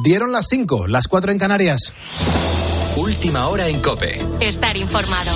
Dieron las 5, las 4 en Canarias. Última hora en Cope. Estar informado.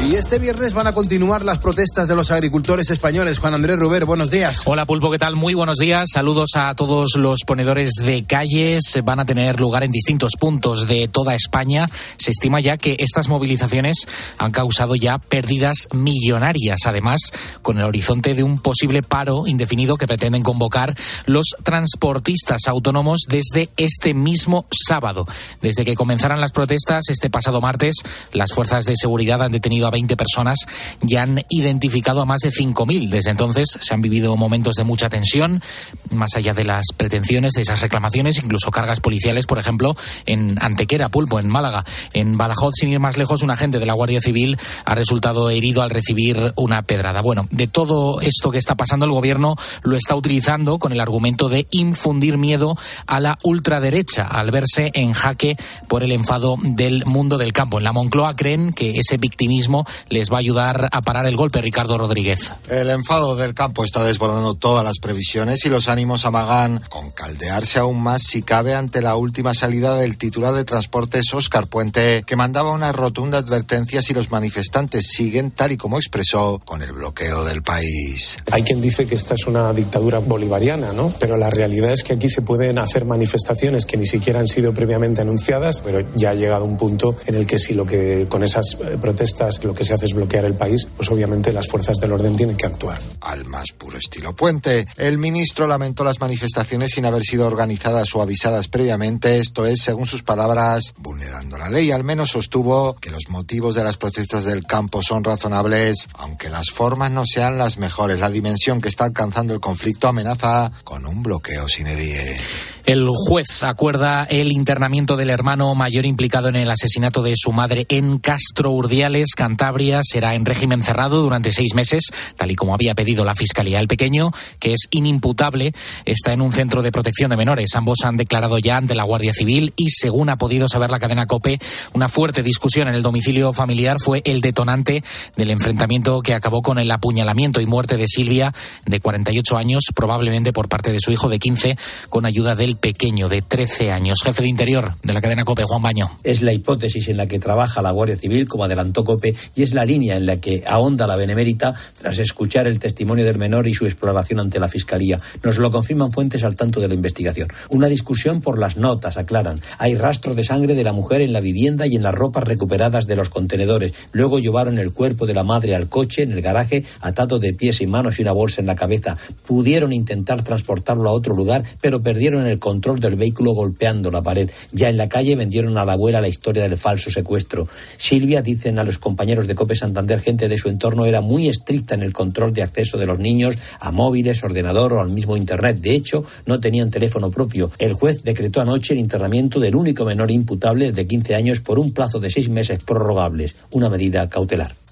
Y este viernes van a continuar las protestas de los agricultores españoles. Juan Andrés Ruber, buenos días. Hola Pulpo, ¿qué tal? Muy buenos días. Saludos a todos los ponedores de calles. Van a tener lugar en distintos puntos de toda España. Se estima ya que estas movilizaciones han causado ya pérdidas millonarias. Además, con el horizonte de un posible paro indefinido que pretenden convocar los transportistas autónomos desde este mismo sábado. Desde que comenzaran las protestas este pasado martes, las fuerzas de seguridad han detenido a 20 personas y han identificado a más de 5.000. Desde entonces se han vivido momentos de mucha tensión, más allá de las pretensiones, de esas reclamaciones, incluso cargas policiales, por ejemplo, en Antequera, Pulpo, en Málaga. En Badajoz, sin ir más lejos, un agente de la Guardia Civil ha resultado herido al recibir una pedrada. Bueno, de todo esto que está pasando, el gobierno lo está utilizando con el argumento de infundir miedo a la ultraderecha al verse en jaque por el enfado del mundo del campo. En la Moncloa creen que ese victimismo les va a ayudar a parar el golpe, Ricardo Rodríguez. El enfado del campo está desbordando todas las previsiones y los ánimos amagan con caldearse aún más si cabe ante la última salida del titular de transportes Óscar Puente, que mandaba una rotunda advertencia si los manifestantes siguen, tal y como expresó, con el bloqueo del país. Hay quien dice que esta es una dictadura bolivariana, ¿no? Pero la realidad es que aquí se pueden hacer manifestaciones que ni siquiera han sido previamente anunciadas, pero ya ha llegado un punto en el que si lo que con esas eh, protestas lo que se hace es bloquear el país, pues obviamente las fuerzas del orden tienen que actuar. Al más puro estilo Puente, el ministro lamentó las manifestaciones sin haber sido organizadas o avisadas previamente, esto es, según sus palabras, vulnerando la ley. Al menos sostuvo que los motivos de las protestas del campo son razonables, aunque las formas no sean las mejores. La dimensión que está alcanzando el conflicto amenaza con un bloqueo sin edie. El juez acuerda el internamiento del hermano mayor implicado en el asesinato de su madre en Castro Urdiales, Cantabria. Será en régimen cerrado durante seis meses, tal y como había pedido la Fiscalía. El pequeño, que es inimputable, está en un centro de protección de menores. Ambos han declarado ya ante la Guardia Civil y, según ha podido saber la cadena COPE, una fuerte discusión en el domicilio familiar fue el detonante del enfrentamiento que acabó con el apuñalamiento y muerte de Silvia, de 48 años, probablemente por parte de su hijo de 15, con ayuda del pequeño de 13 años. Jefe de Interior de la cadena COPE, Juan Baño. Es la hipótesis en la que trabaja la Guardia Civil, como adelantó COPE, y es la línea en la que ahonda la Benemérita tras escuchar el testimonio del menor y su exploración ante la Fiscalía. Nos lo confirman fuentes al tanto de la investigación. Una discusión por las notas, aclaran. Hay rastro de sangre de la mujer en la vivienda y en las ropas recuperadas de los contenedores. Luego llevaron el cuerpo de la madre al coche en el garaje, atado de pies y manos y una bolsa en la cabeza. Pudieron intentar transportarlo a otro lugar, pero perdieron el control del vehículo golpeando la pared. Ya en la calle vendieron a la abuela la historia del falso secuestro. Silvia, dicen a los compañeros de Cope Santander, gente de su entorno, era muy estricta en el control de acceso de los niños a móviles, ordenador o al mismo Internet. De hecho, no tenían teléfono propio. El juez decretó anoche el internamiento del único menor imputable de 15 años por un plazo de seis meses prorrogables, una medida cautelar.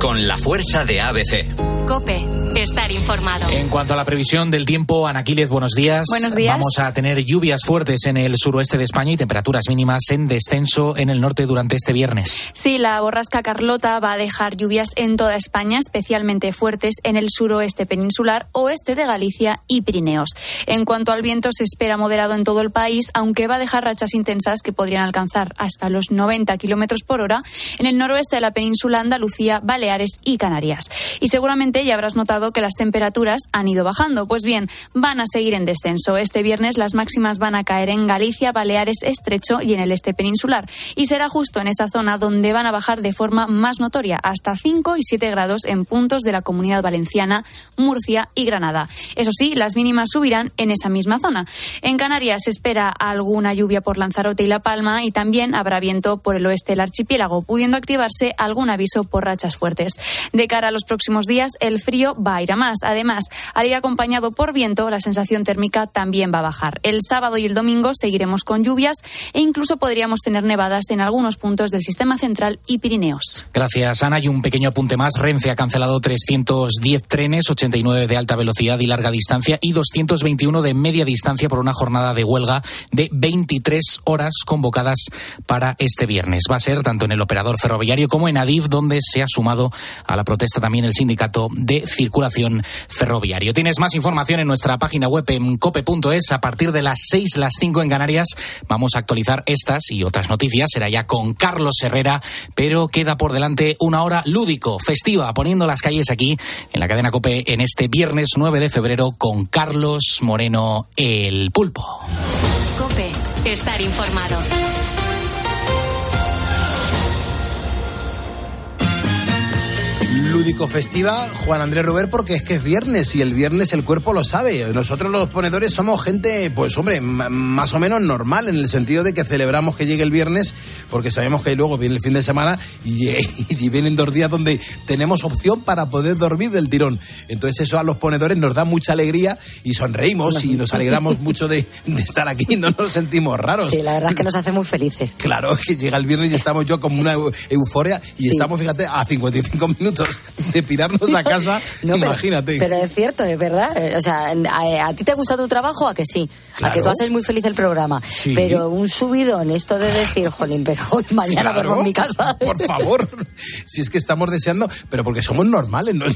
Con la fuerza de ABC. Cope, estar informado. En cuanto a la previsión del tiempo, Anaquiles, buenos días. Buenos días. Vamos a tener lluvias fuertes en el suroeste de España y temperaturas mínimas en descenso en el norte durante este viernes. Sí, la borrasca Carlota va a dejar lluvias en toda España, especialmente fuertes en el suroeste peninsular, oeste de Galicia y Pirineos. En cuanto al viento, se espera moderado en todo el país, aunque va a dejar rachas intensas que podrían alcanzar hasta los 90 kilómetros por hora en el noroeste de la península Andalucía, Baleares y Canarias. Y seguramente ya habrás notado que las temperaturas han ido bajando. Pues bien, van a seguir en descenso. Este viernes las máximas van a caer en Galicia, Baleares, Estrecho y en el este peninsular. Y será justo en esa zona donde van a bajar de forma más notoria, hasta 5 y 7 grados en puntos de la comunidad valenciana, Murcia y Granada. Eso sí, las mínimas subirán en esa misma zona. En Canarias se espera alguna lluvia por Lanzarote y La Palma y también habrá viento por el oeste del archipiélago, pudiendo activarse algún aviso por fuertes. De cara a los próximos días, el frío va a ir a más. Además, al ir acompañado por viento, la sensación térmica también va a bajar. El sábado y el domingo seguiremos con lluvias e incluso podríamos tener nevadas en algunos puntos del sistema central y Pirineos. Gracias, Ana. Y un pequeño apunte más. Renfe ha cancelado 310 trenes, 89 de alta velocidad y larga distancia y 221 de media distancia por una jornada de huelga de 23 horas convocadas para este viernes. Va a ser tanto en el operador ferroviario como en Adif, donde se ha sumado a la protesta también el sindicato de circulación ferroviario. Tienes más información en nuestra página web en cope.es. A partir de las 6, las 5 en Canarias, vamos a actualizar estas y otras noticias. Será ya con Carlos Herrera, pero queda por delante una hora lúdico, festiva, poniendo las calles aquí en la cadena Cope en este viernes 9 de febrero con Carlos Moreno el Pulpo. Cope, estar informado. Lúdico festiva, Juan Andrés Ruber, porque es que es viernes y el viernes el cuerpo lo sabe. Nosotros los ponedores somos gente, pues hombre, más o menos normal en el sentido de que celebramos que llegue el viernes porque sabemos que luego viene el fin de semana y, y vienen dos días donde tenemos opción para poder dormir del tirón. Entonces eso a los ponedores nos da mucha alegría y sonreímos y nos alegramos mucho de, estar aquí, no nos sentimos raros. Sí, la verdad es que nos hace muy felices. Claro, que llega el viernes y estamos yo como una euforia y estamos, fíjate, a 55 minutos de pirarnos a casa, imagínate. Pero, es cierto, es verdad. O sea, a, ti te gusta tu trabajo? ¿A que sí? A que tú haces muy feliz el programa. Pero un subidón, esto de decir, jolín, pero hoy mañana claro, en mi casa. Por favor. si es que estamos deseando, pero porque somos normales. ¿no?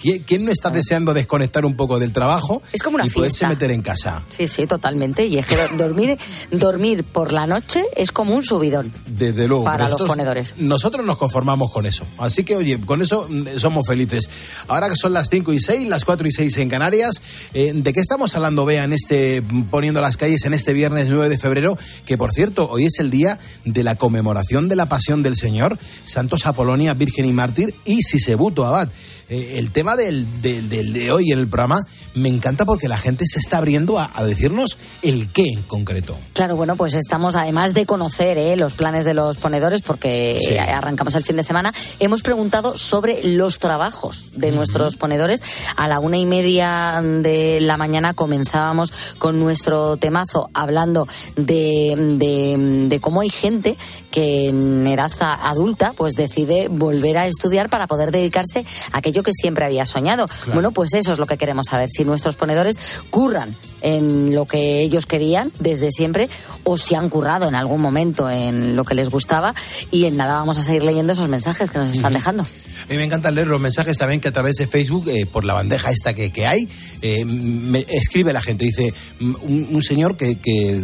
¿Quién, no está deseando desconectar un poco del trabajo? Es como una y poderse meter en casa. Sí, sí, totalmente. Y es que dormir, dormir por la noche es como un subidón. Desde luego. Para los ponedores. Nosotros nos conformamos con eso. Así que, oye, con eso mm, somos felices. Ahora que son las 5 y 6, las 4 y 6 en Canarias, eh, ¿de qué estamos hablando, Bea, este Poniendo las calles en este viernes 9 de febrero? Que por cierto, hoy es el día de la conmemoración de la pasión del Señor, Santos Apolonia, Virgen y Mártir y Sisebuto Abad. Eh, el tema del, de hoy en el programa me encanta porque la gente se está abriendo a, decirnos el qué en concreto. Claro, bueno, pues estamos, además de conocer eh, los planes de los ponedores, porque arrancamos el fin de semana, hemos preguntado sobre los trabajos de nuestros ponedores. A la una y media de la mañana comenzábamos con nuestro temazo hablando de, de cómo hay gente que en edad adulta pues decide volver a estudiar para poder dedicarse a aquello que siempre había soñado. Bueno, pues eso es lo que queremos saber, si nuestros ponedores curran en lo que ellos querían desde siempre o si han currado en algún momento en lo que les gustaba y en nada vamos a seguir leyendo esos mensajes que nos están dejando. A mí me encanta leer los mensajes también que a través de Facebook, eh, por la bandeja esta que, que hay, eh, me escribe la gente. Dice, un, señor que, que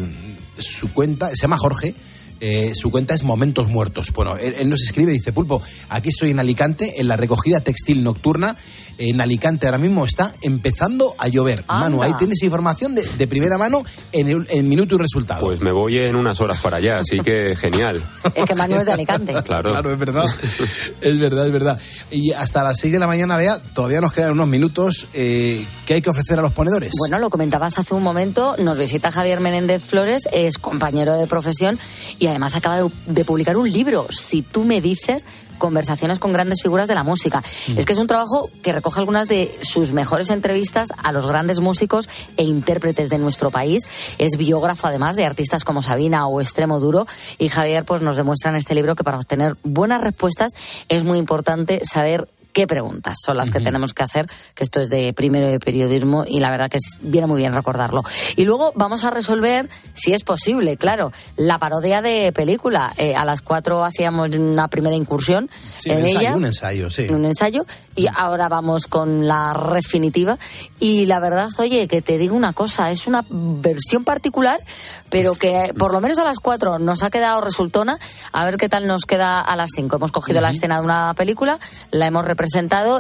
su cuenta, se llama Jorge, eh, su cuenta es Momentos Muertos. Bueno, él, nos escribe, dice Pulpo, aquí estoy en Alicante, en la recogida textil nocturna en Alicante ahora mismo está empezando a llover. Manu, ahí tienes información de, primera mano en, el, minuto y resultado. Pues me voy en unas horas para allá, así que genial. Es que Manu es de Alicante. Claro. Claro, es verdad. es verdad, es verdad. Y hasta las 6 de la mañana, vea, todavía nos quedan unos minutos. Eh, ¿Qué hay que ofrecer a los ponedores? Bueno, lo comentabas hace un momento, nos visita Javier Menéndez Flores, es compañero de profesión y además acaba de publicar un libro. Si tú me dices, conversaciones con grandes figuras de la música. Mm. Es que es un trabajo que recoge algunas de sus mejores entrevistas a los grandes músicos e intérpretes de nuestro país. Es biógrafo además de artistas como Sabina o Extremo Duro y Javier pues nos demuestra en este libro que para obtener buenas respuestas es muy importante saber qué preguntas son las que tenemos que hacer, que esto es de primero de periodismo y la verdad que viene muy bien recordarlo. Y luego vamos a resolver, si es posible, claro, la parodia de película. Eh, a las cuatro hacíamos una primera incursión en un ella. Un ensayo, sí. Un ensayo. Y ahora vamos con la definitiva. Y la verdad, oye, que te digo una cosa, es una versión particular, pero que por lo menos a las cuatro nos ha quedado resultona. A ver qué tal nos queda a las cinco. Hemos cogido la escena de una película, la hemos representado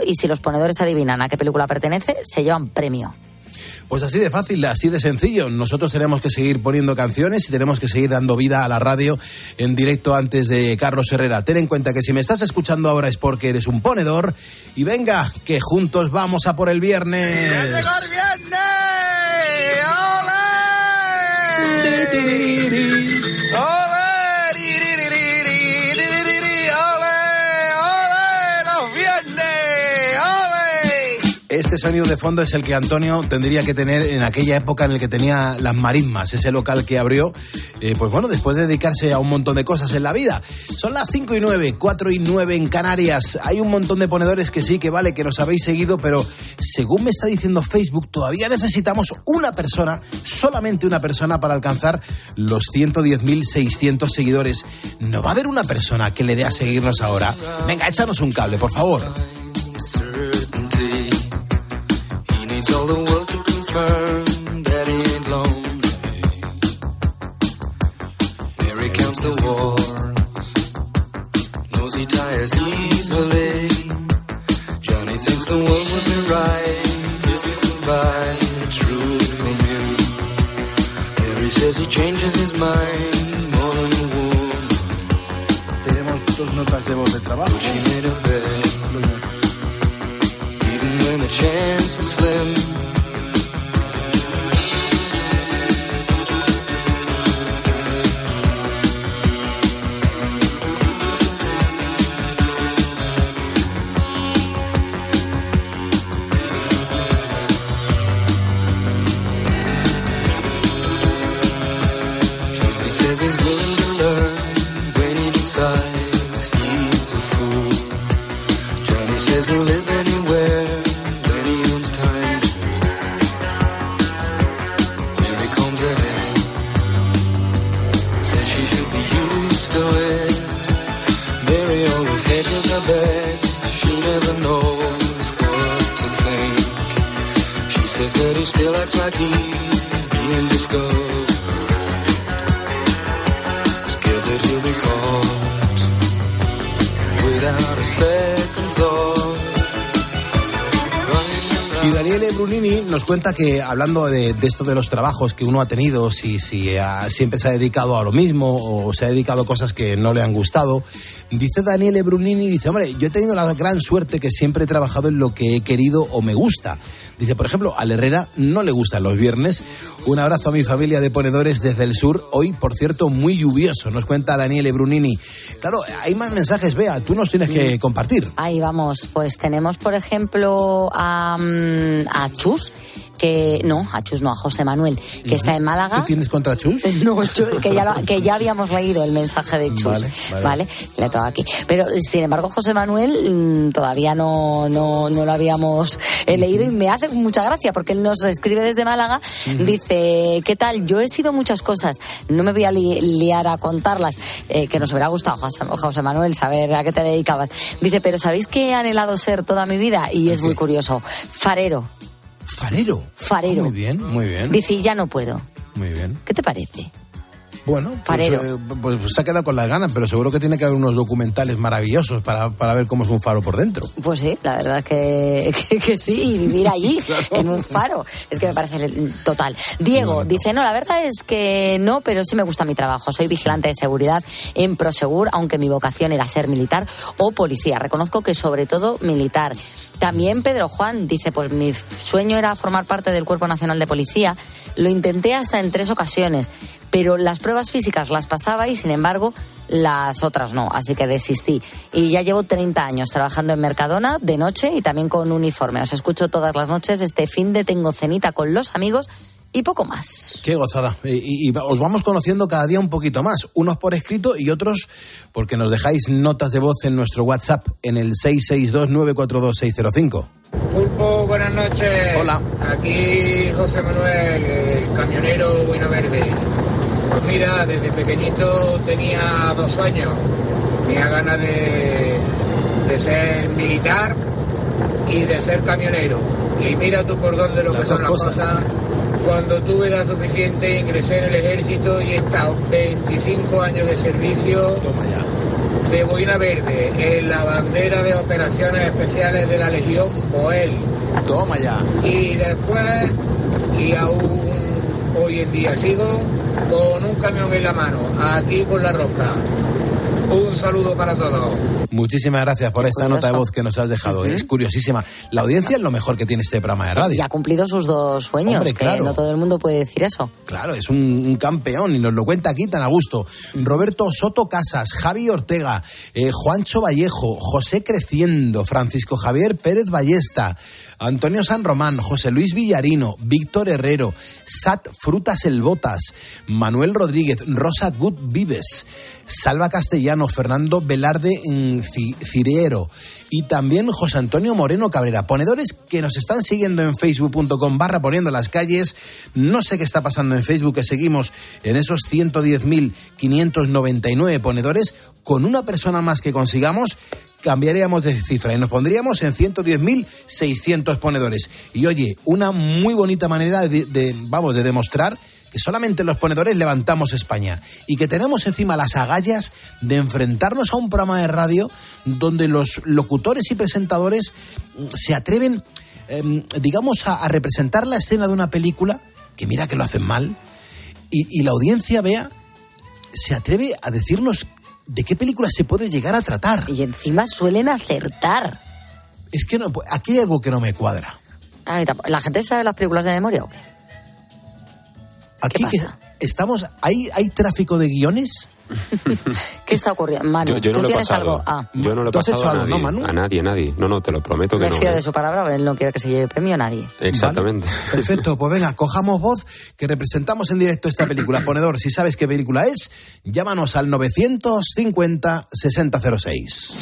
y si los ponedores adivinan a qué película pertenece, se llevan premio. Pues así de fácil, así de sencillo. Nosotros tenemos que seguir poniendo canciones y tenemos que seguir dando vida a la radio en directo antes de Carlos Herrera. Ten en cuenta que si me estás escuchando ahora es porque eres un ponedor. Y venga, que juntos vamos a por el viernes. viernes! Este sonido de fondo es el que Antonio tendría que tener en aquella época en la que tenía las marismas, ese local que abrió, eh, pues bueno, después de dedicarse a un montón de cosas en la vida. Son las 5 y 9, 4 y 9 en Canarias. Hay un montón de ponedores que sí, que vale, que nos habéis seguido, pero según me está diciendo Facebook, todavía necesitamos una persona, solamente una persona para alcanzar los 110.600 seguidores. ¿No va a haber una persona que le dé a seguirnos ahora? Venga, échanos un cable, por favor. all the world to confirm that he ain't lonely. Mary counts the wars, knows he tires easily. Johnny thinks the world would be right if he could buy the truth from him. Mary says he changes his mind more than a woman. Even when the chance. Y Daniele Brunini nos cuenta que, hablando de, de esto de los trabajos que uno ha tenido, si, si siempre se ha dedicado a lo mismo o se ha dedicado a cosas que no le han gustado, dice Daniele Brunini, dice, hombre, yo he tenido la gran suerte que siempre he trabajado en lo que he querido o me gusta. Dice, por ejemplo, al Herrera no le gustan los viernes. Un abrazo a mi familia de ponedores desde el sur. Hoy, por cierto, muy lluvioso, nos cuenta Daniele Brunini. Claro, hay más mensajes, Vea, tú nos tienes que compartir. Ahí vamos, pues tenemos por ejemplo a, mm, a Chus, que no, a Chus no, a José Manuel, que está en Málaga. ¿Qué tienes contra Chus? No, Chus, que ya, lo- que ya habíamos leído el mensaje de Chus, Vale, ¿vale? vale. Le toca aquí. Pero, sin embargo, José Manuel mm, todavía no, no, no lo habíamos eh, leído y me hace mucha gracia porque él nos escribe desde Málaga, dice, ¿qué tal? Yo he sido muchas cosas, no me voy a li- liar a contarlas, eh, que nos hubiera gustado, José, José Manuel, saber a qué te dedicabas. Dice, pero ¿sabéis qué he anhelado ser toda mi vida? Y es muy curioso, farero, Farero. farero. Muy bien, muy bien. Dice, "Y ya no puedo. Muy bien. ¿Qué te parece? Bueno, pues, eh, pues, se ha quedado con las ganas, pero seguro que tiene que haber unos documentales maravillosos para, para ver cómo es un faro por dentro. Pues sí, la verdad que, que, que sí, y vivir allí, en un faro. Es que me parece total. Diego dice, no, la verdad es que no, pero sí me gusta mi trabajo. Soy vigilante de seguridad en Prosegur, aunque mi vocación era ser militar o policía. Reconozco que sobre todo militar. También Pedro Juan dice, pues mi sueño era formar parte del Cuerpo Nacional de Policía. Lo intenté hasta en tres ocasiones, pero las pruebas físicas las pasaba y sin embargo las otras no, así que desistí. Y ya llevo 30 años trabajando en Mercadona de noche y también con uniforme. Os escucho todas las noches. Este fin de tengo cenita con los amigos y poco más. Qué gozada. Y, y- y os vamos conociendo cada día un poquito más, unos por escrito y otros porque nos dejáis notas de voz en nuestro WhatsApp en el 662-942-605. Pulpo, buenas noches. Hola. Aquí José Manuel, el camionero Buena Verde. Pues mira, desde pequeñito tenía dos sueños. Tenía ganas de, de ser militar y de ser camionero. Y mira tú por dónde lo Las que son las cosas. cosas. Cuando tuve edad suficiente ingresé en el ejército y he estado 25 años de servicio de Boina Verde en la bandera de operaciones especiales de la Legión Boel. Toma ya. Y después, y aún hoy en día sigo, con un camión en la mano, aquí por la roca. Un saludo para todos. Muchísimas gracias por Qué esta curioso. nota de voz que nos has dejado. Es curiosísima. La audiencia es lo mejor que tiene este programa de Y radio. ha cumplido sus dos sueños, Hombre, que claro. no todo el mundo puede decir eso. Claro, es un, un campeón y nos lo cuenta aquí tan a gusto. Roberto Soto Casas, Javi Ortega, eh, Juancho Vallejo, José Creciendo, Francisco Javier Pérez Ballesta, Antonio San Román, José Luis Villarino, Víctor Herrero, Sat Frutas El Botas, Manuel Rodríguez, Rosa Good Vives, Salva Castellano, Fernando Velarde Ci- Ciriero y también José Antonio Moreno Cabrera. Ponedores que nos están siguiendo en facebook.com barra poniendo las calles. No sé qué está pasando en Facebook, que seguimos en esos 110.599 ponedores. Con una persona más que consigamos, cambiaríamos de cifra y nos pondríamos en 110.600 ponedores. Y oye, una muy bonita manera de, vamos, de demostrar que solamente los ponedores levantamos España y que tenemos encima las agallas de enfrentarnos a un programa de radio donde los locutores y presentadores mm, se atreven, em, digamos, a, a representar la escena de una película, que mira que lo hacen mal, Y, y la audiencia, vea, se atreve a decirnos de qué películas se puede llegar a tratar. Y encima suelen acertar. Es que no, aquí hay algo que no me cuadra. ¿La gente sabe las películas de memoria o qué? Aquí que estamos, ¿hay, ¿hay tráfico de guiones? ¿Qué está ocurriendo? Manu, Yo, yo no ¿tú tienes algo? Ah, Yo no lo he ¿Tú has pasado hecho a algo, nadie. no, Manu? A nadie, nadie. No, no, te lo prometo que me no. fío ¿eh? de su palabra, él no quiere que se lleve premio nadie. Exactamente. Perfecto, pues venga, cojamos voz que representamos en directo esta película. Ponedor, si sabes qué película es, llámanos al 950 6006.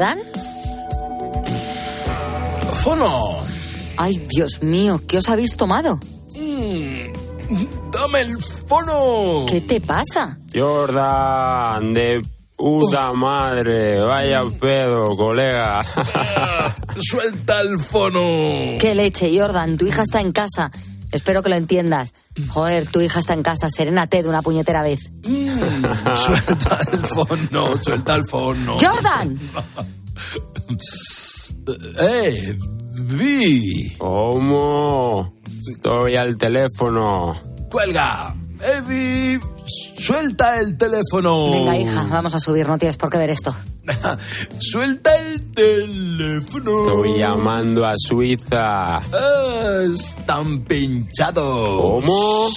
¿Jordan? Fono, Ay, Dios mío, ¿qué os habéis tomado? dame el fono. ¿Qué te pasa? Jordan, de puta madre. Vaya pedo, colega. Suelta el fono. ¿Qué leche, Jordan? Tu hija está en casa. Espero que lo entiendas. Joder, tu hija está en casa. Serénate de una puñetera vez. Suelta el fono, suelta el fono. ¡Jordan! ¡Eh! Vi. ¿Cómo? Estoy al teléfono. ¡Cuelga! ¡Evi! ¡Suelta el teléfono! Venga, hija, vamos a subir. No tienes por qué ver esto. ¡Suelta el teléfono! Estoy llamando a Suiza. Ah, ¡Están pinchados! ¿Cómo?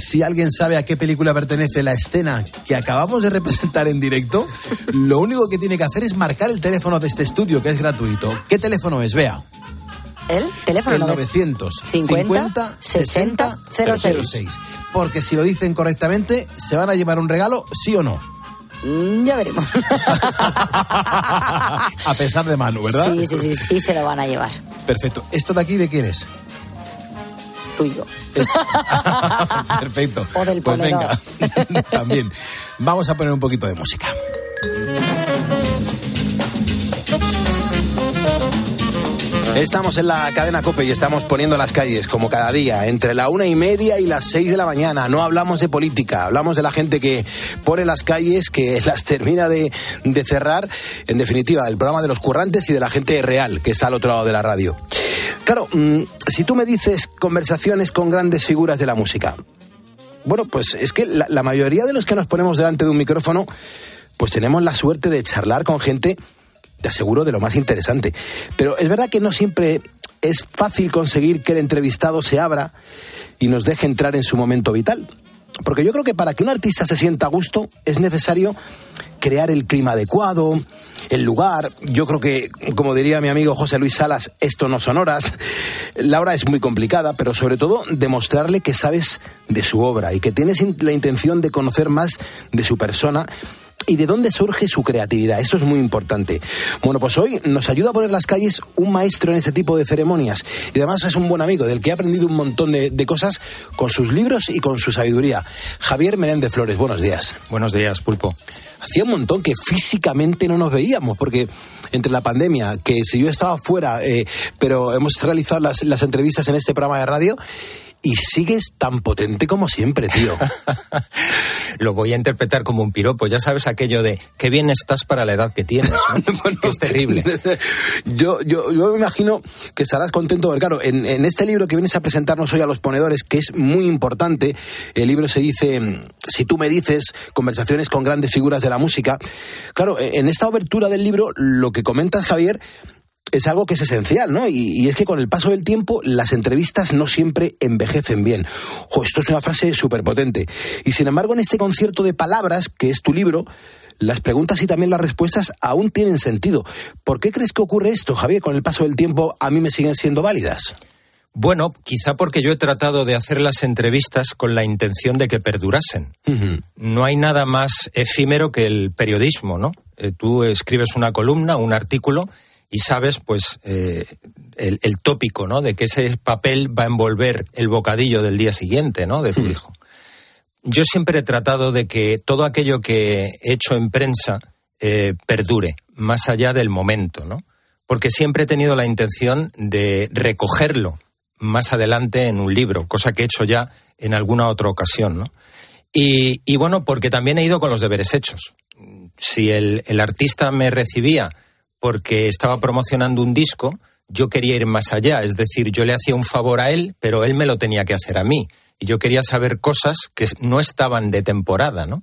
Si alguien sabe a qué película pertenece la escena que acabamos de representar en directo, lo único que tiene que hacer es marcar el teléfono de este estudio, que es gratuito. ¿Qué teléfono es? Vea. ¿El teléfono? El nove- 950 60 06. 06. Porque si lo dicen correctamente, se van a llevar un regalo, sí o no. Mm, Ya veremos. A pesar de Manu, ¿verdad? Sí, sí, sí, sí se lo van a llevar. Perfecto. ¿Esto de aquí de quién es? Tuyo. Perfecto. O del pues venga, también. Vamos a poner un poquito de música. Estamos en la cadena Cope y estamos poniendo las calles como cada día, entre la una y media y las seis de la mañana. No hablamos de política, hablamos de la gente que pone las calles, que las termina de, de cerrar. En definitiva, el programa de los currantes y de la gente real que está al otro lado de la radio. Claro, mm, si tú me dices conversaciones con grandes figuras de la música, bueno, pues es que la, la mayoría de los que nos ponemos delante de un micrófono, pues tenemos la suerte de charlar con gente, te aseguro, de lo más interesante. Pero es verdad que no siempre es fácil conseguir que el entrevistado se abra y nos deje entrar en su momento vital. Porque yo creo que para que un artista se sienta a gusto es necesario crear el clima adecuado, el lugar. Yo creo que, como diría mi amigo José Luis Salas, esto no son horas. La hora es muy complicada, pero sobre todo demostrarle que sabes de su obra y que tienes la intención de conocer más de su persona y de dónde surge su creatividad. Esto es muy importante. Bueno, pues hoy nos ayuda a poner las calles un maestro en este tipo de ceremonias. Y además es un buen amigo del que he aprendido un montón de, de cosas con sus libros y con su sabiduría. Javier Menéndez Flores, buenos días. Buenos días, Pulpo. Hacía un montón que físicamente no nos veíamos, porque entre la pandemia, que si yo estaba fuera, eh, pero hemos realizado las, las entrevistas en este programa de radio, y sigues tan potente como siempre, tío. Lo voy a interpretar como un piropo. Ya sabes aquello de qué bien estás para la edad que tienes. ¿no? Que es terrible. yo, yo, yo me imagino que estarás contento, porque claro, en, en este libro que vienes a presentarnos hoy a los ponedores, que es muy importante, el libro se dice, si tú me dices, conversaciones con grandes figuras de la música. Claro, en esta obertura del libro, lo que comentas, Javier, es algo que es esencial, ¿no? Y, y es que con el paso del tiempo las entrevistas no siempre envejecen bien. Jo, esto es una frase súper potente. Y sin embargo, en este concierto de palabras, que es tu libro, las preguntas y también las respuestas aún tienen sentido. ¿Por qué crees que ocurre esto, Javier? Con el paso del tiempo a mí me siguen siendo válidas. Bueno, quizá porque yo he tratado de hacer las entrevistas con la intención de que perdurasen. No hay nada más efímero que el periodismo, ¿no? Eh, tú escribes una columna, un artículo y sabes, pues, eh, el, el tópico, ¿no? De que ese papel va a envolver el bocadillo del día siguiente, ¿no? De tu hijo. yo siempre he tratado de que todo aquello que he hecho en prensa eh, perdure, más allá del momento, ¿no? Porque siempre he tenido la intención de recogerlo más adelante en un libro, cosa que he hecho ya en alguna otra ocasión, ¿no? Y, y bueno, porque también he ido con los deberes hechos. Si el, el artista me recibía porque estaba promocionando un disco, yo quería ir más allá, es decir, yo le hacía un favor a él, pero él me lo tenía que hacer a mí. Y yo quería saber cosas que no estaban de temporada, ¿no?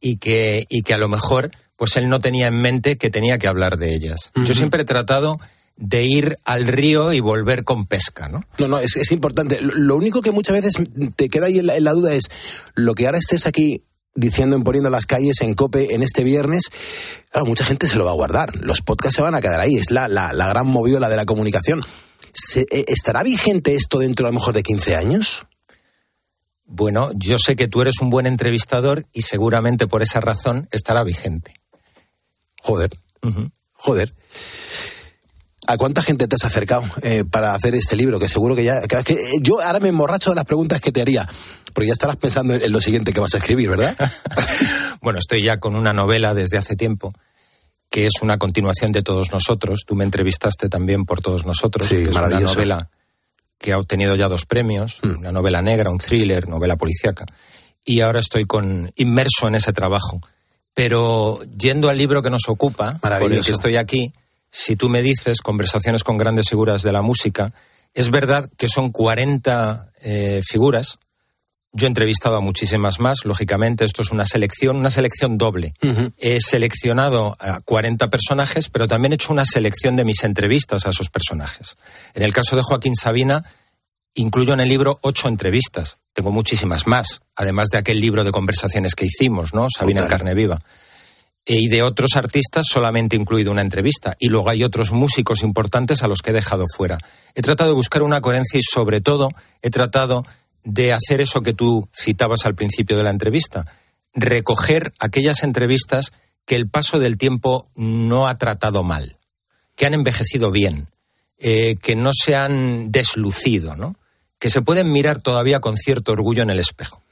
Y que, y que a lo mejor, pues él no tenía en mente que tenía que hablar de ellas. Yo siempre he tratado de ir al río y volver con pesca, ¿no? No, no, es, es importante. Lo, lo único que muchas veces te queda ahí en la, en la duda es lo que ahora estés aquí diciendo en poniendo las calles en Cope en este viernes, claro, mucha gente se lo va a guardar. Los podcasts se van a quedar ahí. Es la, la, la gran moviola de la comunicación. Se- eh, ¿Estará vigente esto dentro a lo mejor de 15 años? Bueno, yo sé que tú eres un buen entrevistador y seguramente por esa razón estará vigente. Joder, joder. ¿A cuánta gente te has acercado eh, para hacer este libro? Que seguro que ya... que- que, eh, yo ahora me emborracho de las preguntas que te haría, porque ya estarás pensando en, en lo siguiente que vas a escribir, ¿verdad? Bueno, estoy ya con una novela desde hace tiempo que es una continuación de Todos Nosotros. Tú me entrevistaste también por Todos Nosotros. Sí, que es una novela que ha obtenido ya dos premios, una novela negra, un thriller, novela policíaca. Y ahora estoy con, inmerso en ese trabajo. Pero yendo al libro que nos ocupa, por el que estoy aquí, si tú me dices conversaciones con grandes figuras de la música, es verdad que son 40 eh, figuras. Yo he entrevistado a muchísimas más, lógicamente, esto es una selección, una selección doble. He seleccionado a 40 personajes, pero también he hecho una selección de mis entrevistas a esos personajes. En el caso de Joaquín Sabina, incluyo en el libro ocho entrevistas. Tengo muchísimas más, además de aquel libro de conversaciones que hicimos, ¿no? Sabina en carne viva. Y de otros artistas solamente incluido una entrevista. Y luego hay otros músicos importantes a los que he dejado fuera. He tratado de buscar una coherencia y sobre todo he tratado de hacer eso que tú citabas al principio de la entrevista. Recoger aquellas entrevistas que el paso del tiempo no ha tratado mal, que han envejecido bien, eh, que no se han deslucido, ¿no? que se pueden mirar todavía con cierto orgullo en el espejo.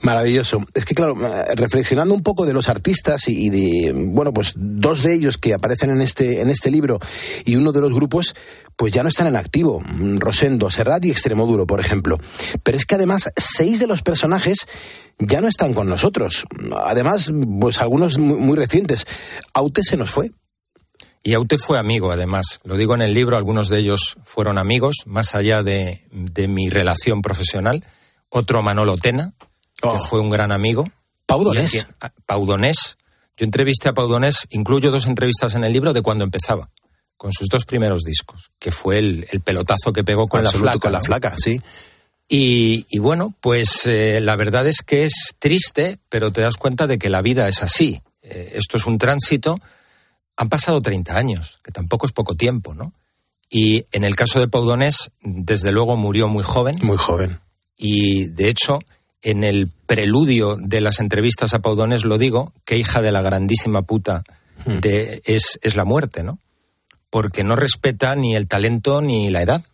Maravilloso. Es que, claro, reflexionando un poco de los artistas y, de, bueno, pues dos de ellos que aparecen en este, en este libro y uno de los grupos, pues ya no están en activo. Rosendo, Serrat y Extremoduro, por ejemplo. Pero es que además, seis de los personajes ya no están con nosotros. Además, pues algunos muy, muy recientes. Aute se nos fue. Y Aute fue amigo, además. Lo digo en el libro, algunos de ellos fueron amigos, más allá de, de mi relación profesional. Otro Manolo Tena, que fue un gran amigo. Pau Donés. Y a quien- a- Pau Donés. Yo entrevisté a Pau Donés, incluyo dos entrevistas en el libro de cuando empezaba, con sus dos primeros discos, que fue el, el pelotazo que pegó con Absoluto, la flaca. Con la flaca, sí. Y, y bueno, pues eh, la verdad es que es triste, pero te das cuenta de que la vida es así. Eh, esto es un tránsito. Han pasado 30 años, que tampoco es poco tiempo, ¿no? Y en el caso de Pau Donés, desde luego murió muy joven. Muy joven. Y de hecho, en el preludio de las entrevistas a Pau Donés lo digo, que hija de la grandísima puta de, es, es la muerte, ¿no? Porque no respeta ni el talento ni la edad.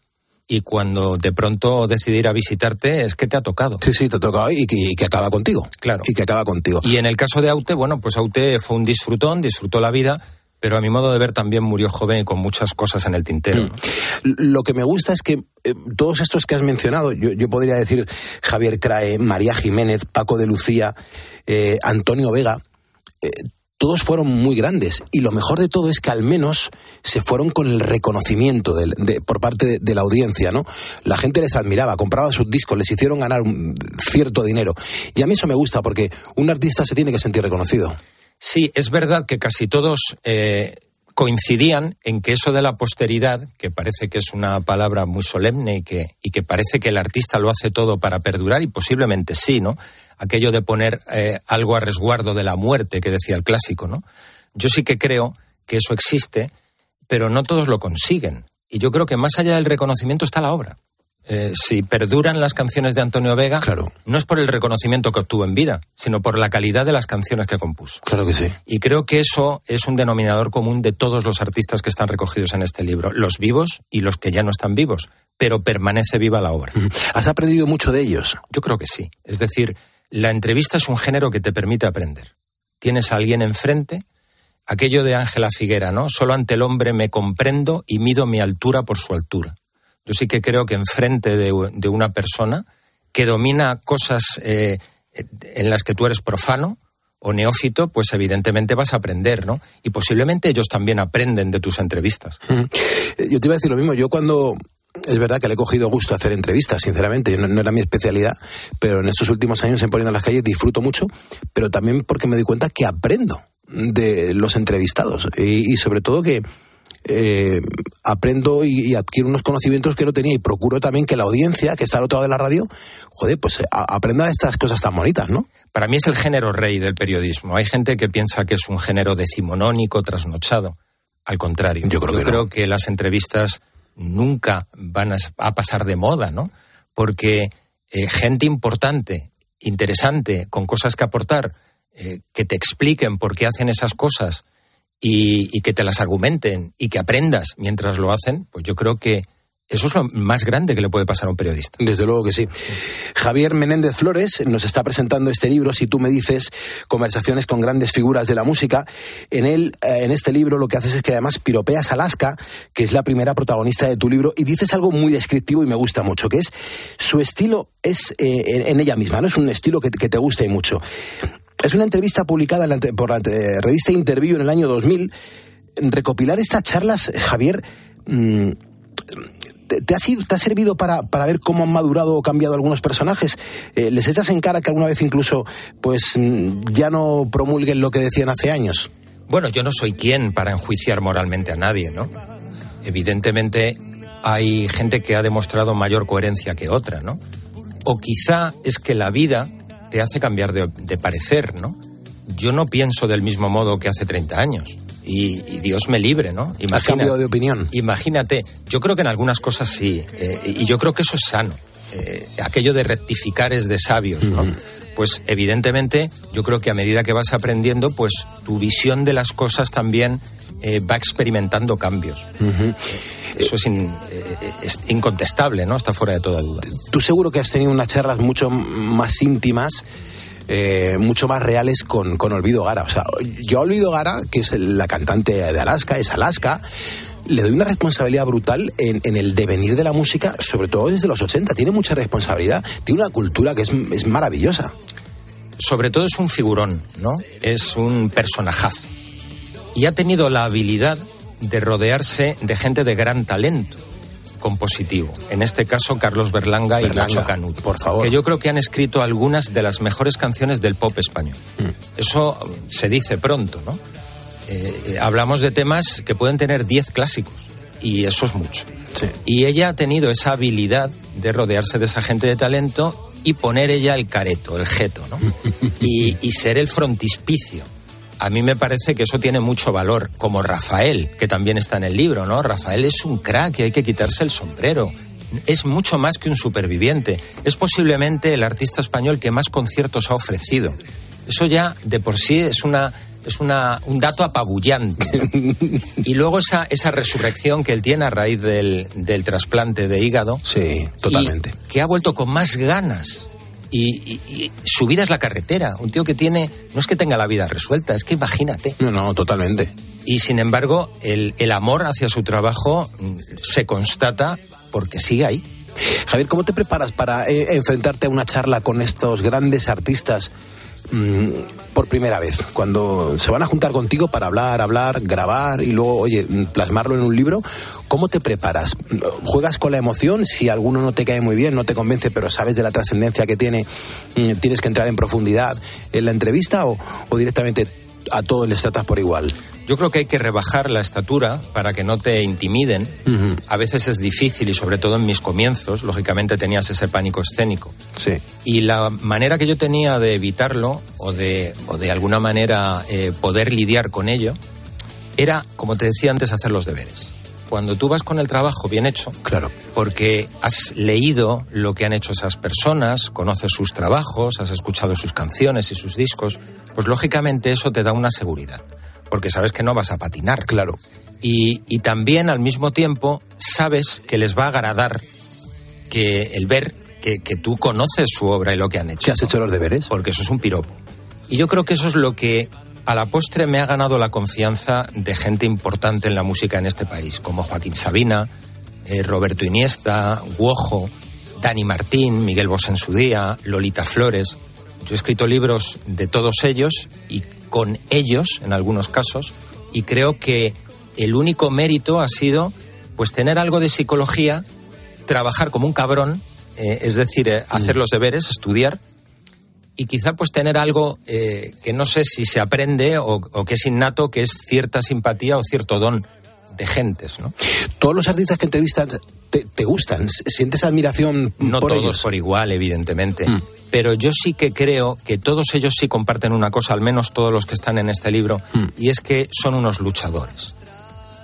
Y cuando de pronto decide ir a visitarte, es que te ha tocado. Sí, sí, te toca hoy y que, y que acaba contigo. Claro. Y que acaba contigo. Y en el caso de Aute, bueno, pues Aute fue un disfrutón, disfrutó la vida, pero a mi modo de ver también murió joven y con muchas cosas en el tintero. ¿no? Lo que me gusta es que eh, todos estos que has mencionado, yo, yo podría decir Javier Crae, María Jiménez, Paco de Lucía, eh, Antonio Vega, eh, todos fueron muy grandes y lo mejor de todo es que al menos se fueron con el reconocimiento del- de- por parte de, de la audiencia, ¿no? La gente les admiraba, compraba sus discos, les hicieron ganar un cierto dinero. Y a mí eso me gusta porque un artista se tiene que sentir reconocido. Sí, es verdad que casi todos eh, coincidían en que eso de la posteridad, que parece que es una palabra muy solemne y que, y que parece que el artista lo hace todo para perdurar, y posiblemente sí, ¿no? Aquello de poner eh, algo a resguardo de la muerte que decía el clásico, ¿no? Yo sí que creo que eso existe, pero no todos lo consiguen. Y yo creo que más allá del reconocimiento está la obra. Eh, si perduran las canciones de Antonio Vega, no es por el reconocimiento que obtuvo en vida, sino por la calidad de las canciones que compuso. Claro que sí. Y creo que eso es un denominador común de todos los artistas que están recogidos en este libro, los vivos y los que ya no están vivos, pero permanece viva la obra. ¿Has aprendido mucho de ellos? Yo creo que sí. Es decir, la entrevista es un género que te permite aprender. Tienes a alguien enfrente, aquello de Ángela Figuera, ¿no? Solo ante el hombre me comprendo y mido mi altura por su altura. Yo sí que creo que enfrente de, una persona que domina cosas eh, en las que tú eres profano o neófito, pues evidentemente vas a aprender, ¿no? Y posiblemente ellos también aprenden de tus entrevistas. Yo te iba a decir lo mismo. Yo cuando es verdad que le he cogido gusto hacer entrevistas, sinceramente, no, era mi especialidad, pero en estos últimos años en Poniendo en las calles disfruto mucho, pero también porque me doy cuenta que aprendo de los entrevistados y sobre todo que eh, aprendo y, y, adquiero unos conocimientos que no tenía y procuro también que la audiencia que está al otro lado de la radio, joder, pues a, aprenda estas cosas tan bonitas, ¿no? Para mí es el género rey del periodismo. Hay gente que piensa que es un género decimonónico, trasnochado. Al contrario, yo creo, yo que, creo no. que las entrevistas nunca van a, a pasar de moda, ¿no? Porque eh, gente importante, interesante, con cosas que aportar, eh, que te expliquen por qué hacen esas cosas y, y, que te las argumenten y que aprendas mientras lo hacen, pues yo creo que eso es lo más grande que le puede pasar a un periodista. Desde luego que sí. Javier Menéndez Flores nos está presentando este libro, si tú me dices, conversaciones con grandes figuras de la música. En él, en este libro, lo que haces es que además piropeas Alaska, que es la primera protagonista de tu libro, y dices algo muy descriptivo y me gusta mucho, que es su estilo es eh, en ella misma, ¿no? Es un estilo que, que te gusta y mucho. Es una entrevista publicada la, por la revista Interview en el año 2000. Recopilar estas charlas, Javier, mmm, ¿te, ha, sido, ¿te, ha, servido para, para, ver cómo han madurado o cambiado algunos personajes? Eh, ¿Les echas en cara que alguna vez incluso pues ya no promulguen lo que decían hace años? Bueno, yo no soy quien para enjuiciar moralmente a nadie, ¿no? Evidentemente hay gente que ha demostrado mayor coherencia que otra, ¿no? O quizá es que la vida te hace cambiar de, de, parecer, ¿no? Yo no pienso del mismo modo que hace 30 años. Y, y Dios me libre, ¿no? Imagina, ¿Has cambiado de opinión? Imagínate, yo creo que en algunas cosas sí, eh, y yo creo que eso es sano. Eh, aquello de rectificar es de sabios, ¿no? Uh -huh. Pues evidentemente yo creo que a medida que vas aprendiendo, pues tu visión de las cosas también eh, va experimentando cambios. Uh -huh. Eso es, in, es, incontestable, ¿no? Está fuera de toda duda. Tú seguro que has tenido unas charlas mucho más íntimas eh, mucho más reales con, con Olvido Gara. O sea, yo a Olvido Gara, que es la cantante de Alaska, es Alaska, le doy una responsabilidad brutal en, en, el devenir de la música, sobre todo desde los 80. Tiene mucha responsabilidad, tiene una cultura que es, es maravillosa. Sobre todo es un figurón, ¿no? Es un personajazo. Y ha tenido la habilidad de rodearse de gente de gran talento compositivo. En este caso, Carlos Berlanga, Berlanga y Nacho Canut. Por favor. Que yo creo que han escrito algunas de las mejores canciones del pop español. Mm. Eso se dice pronto, ¿no? Eh, hablamos de temas que pueden tener 10 clásicos. Y eso es mucho. Sí. Y ella ha tenido esa habilidad de rodearse de esa gente de talento y poner ella el careto, el jeto, ¿no? y, y ser el frontispicio a mí me parece que eso tiene mucho valor, como Rafael, que también está en el libro, ¿no? Rafael es un crack y hay que quitarse el sombrero. Es mucho más que un superviviente. Es posiblemente el artista español que más conciertos ha ofrecido. Eso ya de por sí es una es una, un dato apabullante. y luego esa, esa resurrección que él tiene a raíz del, del trasplante de hígado. Sí, totalmente. que ha vuelto con más ganas y, y, y, su vida es la carretera. Un tío que tiene, no es que tenga la vida resuelta, es que imagínate. No, no, totalmente. Y sin embargo, el, el amor hacia su trabajo se constata porque sigue ahí. Javier, ¿cómo te preparas para eh, enfrentarte a una charla con estos grandes artistas mmm, por primera vez? Cuando se van a juntar contigo para hablar, hablar, grabar y luego, oye, plasmarlo en un libro, ¿cómo te preparas? ¿Juegas con la emoción? Si alguno no te cae muy bien, no te convence, pero sabes de la trascendencia que tiene, tienes que entrar en profundidad en la entrevista o, o directamente a todos les tratas por igual? Yo creo que hay que rebajar la estatura para que no te intimiden. Uh -huh. A veces es difícil y sobre todo en mis comienzos, lógicamente tenías ese pánico escénico. Sí. Y la manera que yo tenía de evitarlo o de, o de alguna manera eh, poder lidiar con ello era, como te decía antes, hacer los deberes. Cuando tú vas con el trabajo bien hecho, claro. porque has leído lo que han hecho esas personas, conoces sus trabajos, has escuchado sus canciones y sus discos, pues lógicamente eso te da una seguridad porque sabes que no vas a patinar. Claro. Y, y, también al mismo tiempo sabes que les va a agradar que el ver que, que tú conoces su obra y lo que han hecho. ¿Que has hecho los deberes? Porque eso es un piropo. Y yo creo que eso es lo que a la postre me ha ganado la confianza de gente importante en la música en este país, como Joaquín Sabina, eh, Roberto Iniesta, Guojo, Dani Martín, Miguel Bosé en su día, Lolita Flores. Yo he escrito libros de todos ellos y con ellos, en algunos casos, y creo que el único mérito ha sido pues tener algo de psicología, trabajar como un cabrón, eh, es decir, eh, hacer los deberes, estudiar, y quizá pues tener algo eh, que no sé si se aprende o, o, que es innato, que es cierta simpatía o cierto don de gentes, ¿no? Todos los artistas que entrevistan te, te gustan, sientes admiración no por todos ellos? por igual, evidentemente. Mm. Pero yo sí que creo que todos ellos sí comparten una cosa, al menos todos los que están en este libro, mm. y es que son unos luchadores.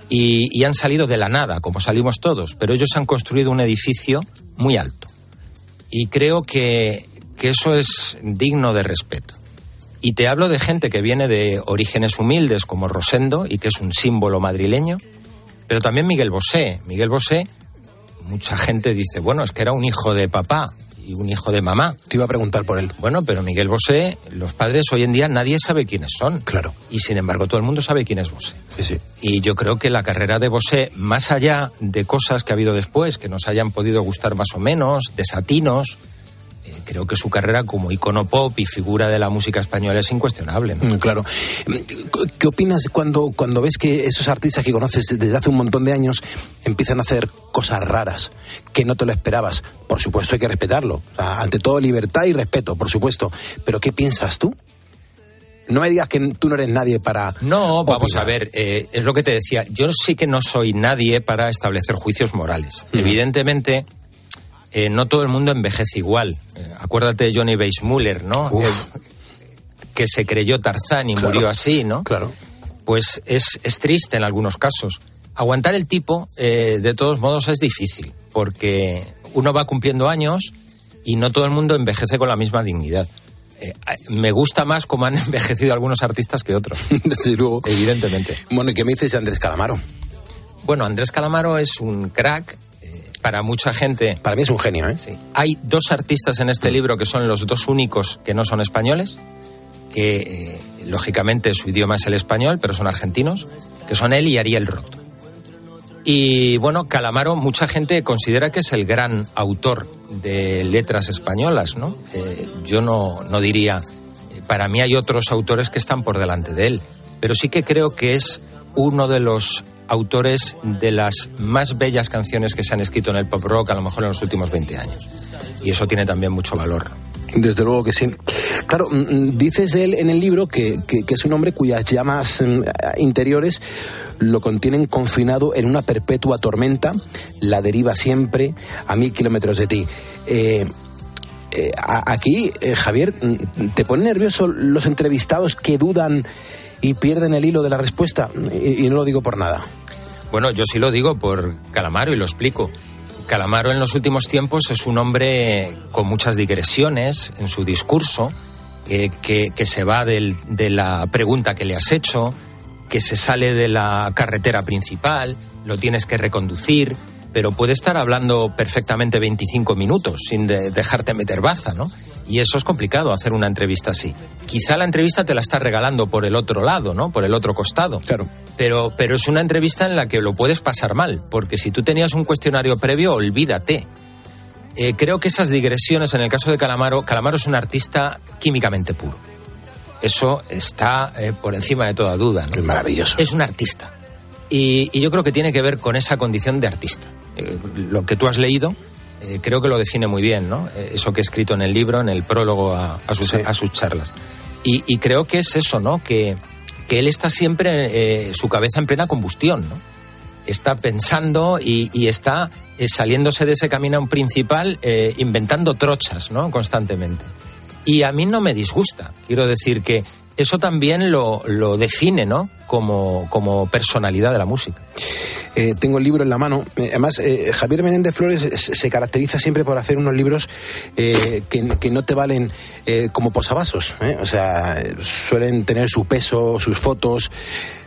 Y, y han salido de la nada, como salimos todos, pero ellos han construido un edificio muy alto. Y creo que, que eso es digno de respeto. Y te hablo de gente que viene de orígenes humildes como Rosendo y que es un símbolo madrileño, pero también Miguel Bosé. Miguel Bosé, mucha gente dice, bueno, es que era un hijo de papá y un hijo de mamá. Te iba a preguntar por él. Bueno, pero Miguel Bosé, los padres hoy en día nadie sabe quiénes son. Claro. Y sin embargo todo el mundo sabe quién es Bosé. Sí, sí. Y yo creo que la carrera de Bosé, más allá de cosas que ha habido después, que nos hayan podido gustar más o menos, desatinos, creo que su carrera como icono pop y figura de la música española es incuestionable. ¿no? Mm, Claro. ¿Qué opinas cuando, cuando ves que esos artistas que conoces desde hace un montón de años empiezan a hacer cosas raras, que no te lo esperabas? Por supuesto hay que respetarlo. O sea, ante todo libertad y respeto, por supuesto. Pero ¿qué piensas tú? No me digas que tú no eres nadie para... No, vamos opinar. a ver, eh, es lo que te decía, yo sí que no soy nadie para establecer juicios morales. Ujú. Evidentemente, eh, no todo el mundo envejece igual. Eh, acuérdate de Johnny Weissmuller, ¿no? Eh, que se creyó Tarzán y Claro. murió así, ¿no? Claro. Pues es, es triste en algunos casos. Aguantar el tipo, eh, de todos modos, es difícil, porque uno va cumpliendo años y no todo el mundo envejece con la misma dignidad. Eh, me gusta más cómo han envejecido algunos artistas que otros, Desde luego. evidentemente. Bueno, ¿y qué me dices de Andrés Calamaro? Bueno, Andrés Calamaro es un crack para mucha gente. Para mí es un genio, ¿eh? Sí. Hay dos artistas en este libro que son los dos únicos que no son españoles, que eh, lógicamente su idioma es el español, pero son argentinos, que son él y Ariel Roth. Y bueno, Calamaro, mucha gente considera que es el gran autor de letras españolas, ¿no? Eh, yo no, no diría, eh, para mí hay otros autores que están por delante de él, pero sí que creo que es uno de los autores de las más bellas canciones que se han escrito en el pop rock, a lo mejor en los últimos 20 años. Y eso tiene también mucho valor. Desde luego que sí. Claro, mm, mm, dices él en el libro que, que- es un hombre cuyas llamas mm, interiores lo contienen confinado en una perpetua tormenta, la deriva siempre a mil kilómetros de ti. Eh, eh, aquí, eh, Javier, ¿te pone nervioso los entrevistados que dudan y pierden el hilo de la respuesta? Y no lo digo por nada. Bueno, yo sí lo digo por Calamaro y lo explico. Calamaro en los últimos tiempos es un hombre con muchas digresiones en su discurso, eh, que, se va de la pregunta que le has hecho, que se sale de la carretera principal, lo tienes que reconducir, pero puede estar hablando perfectamente 25 minutos sin de- dejarte meter baza, ¿no? Y eso es complicado, hacer una entrevista así. Quizá la entrevista te la está regalando por el otro lado, ¿no? Por el otro costado. Claro. Pero, pero es una entrevista en la que lo puedes pasar mal, porque si tú tenías un cuestionario previo, olvídate. Eh, creo que esas digresiones, en el caso de Calamaro, Calamaro es un artista químicamente puro. Eso está eh, por encima de toda duda. ¿no? Es maravilloso. Es un artista. Y, y yo creo que tiene que ver con esa condición de artista. Eh, lo que tú has leído, creo que lo define muy bien, ¿no? Eso que he escrito en el libro, en el prólogo a, a sus, Sí. a sus charlas. Y, creo que es eso, ¿no? Que, que él está siempre, eh, su cabeza en plena combustión, ¿no? Está pensando y, y está eh, saliéndose de ese camino principal, eh, inventando trochas, ¿no? Constantemente. Y a mí no me disgusta. Quiero decir que eso también lo, lo define, ¿no? Como, como personalidad de la música. Eh, tengo el libro en la mano. Eh, además, eh, Javier Menéndez Flores se caracteriza siempre por hacer unos libros eh, que, que no te valen eh, como posavasos. ¿eh? O sea, suelen tener su peso, sus fotos.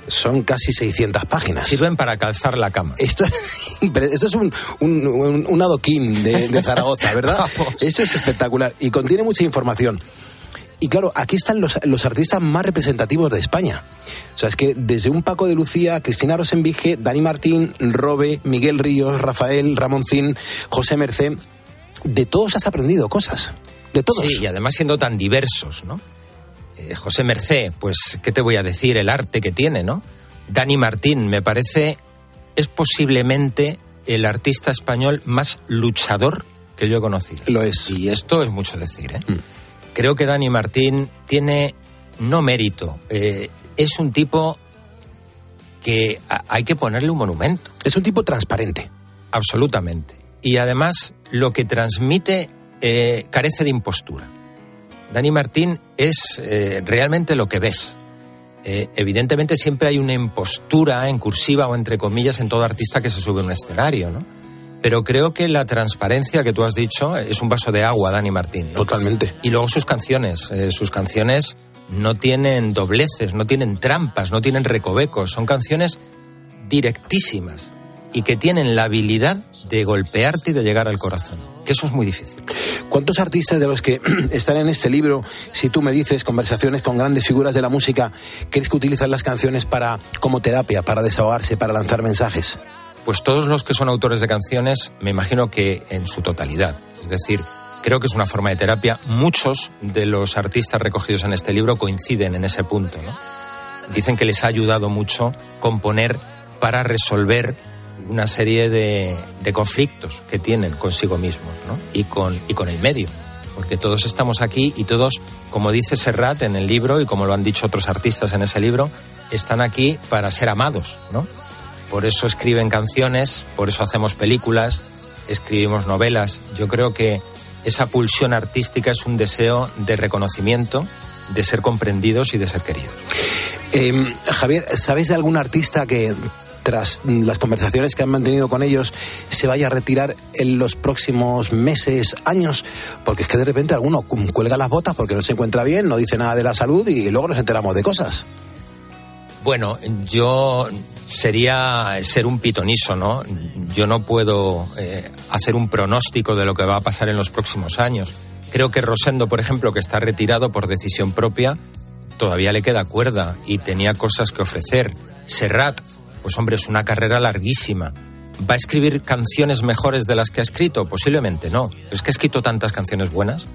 Son casi 600 páginas. Sirven para calzar la cama. Esto, esto es un, un, un- adoquín de, de Zaragoza, ¿verdad? Esto es espectacular y contiene mucha información. Y claro, aquí están los, los artistas más representativos de España. O sea, es que desde un Paco de Lucía, Cristina Rosenvige, Dani Martín, Robe, Miguel Ríos, Rafael, Ramoncín, José Mercé, de todos has aprendido cosas. De todos. Sí, y además siendo tan diversos, ¿no? Eh, José Mercé, pues, ¿qué te voy a decir? El arte que tiene, ¿no? Dani Martín, me parece, es posiblemente el artista español más luchador que yo he conocido. Lo es. Y esto es mucho decir, ¿eh? Creo que Dani Martín tiene no mérito, eh, es un tipo que hay que ponerle un monumento. Es un tipo transparente. Absolutamente. Y además lo que transmite eh, carece de impostura. Dani Martín es eh, realmente lo que ves. Eh, evidentemente siempre hay una impostura en cursiva o entre comillas en todo artista que se sube a un escenario, ¿no? Pero creo que la transparencia que tú has dicho es un vaso de agua, Dani Martín. ¿no? Totalmente. Y luego sus canciones. eh, sus canciones no tienen dobleces, no tienen trampas, no tienen recovecos. Son canciones directísimas y que tienen la habilidad de golpearte y de llegar al corazón. Que eso es muy difícil. ¿Cuántos artistas de los que están en este libro, si tú me dices conversaciones con grandes figuras de la música, crees que utilizan las canciones para como terapia, para desahogarse, para lanzar mensajes? Pues todos los que son autores de canciones, me imagino que en su totalidad. Es decir, creo que es una forma de terapia. Muchos de los artistas recogidos en este libro coinciden en ese punto. ¿no? Dicen que les ha ayudado mucho componer para resolver una serie de, de conflictos que tienen consigo mismos ¿no? y, con, y con el medio. Porque todos estamos aquí y todos, como dice Serrat en el libro y como lo han dicho otros artistas en ese libro, están aquí para ser amados, ¿no? Por eso escriben canciones, por eso hacemos películas, escribimos novelas. Yo creo que esa pulsión artística es un deseo de reconocimiento, de ser comprendidos y de ser queridos. Eh, Javier, ¿sabes de algún artista que tras las conversaciones que han mantenido con ellos se vaya a retirar en los próximos meses, años? Porque es que de repente alguno cu- cuelga las botas porque no se encuentra bien, no dice nada de la salud y luego nos enteramos de cosas. Bueno, yo sería ser un pitoniso, ¿no? Yo no puedo eh, hacer un pronóstico de lo que va a pasar en los próximos años. Creo que Rosendo, por ejemplo, que está retirado por decisión propia, todavía le queda cuerda y tenía cosas que ofrecer. Serrat, pues hombre, es una carrera larguísima. ¿Va a escribir canciones mejores de las que ha escrito? Posiblemente no. Es que ha escrito tantas canciones buenas.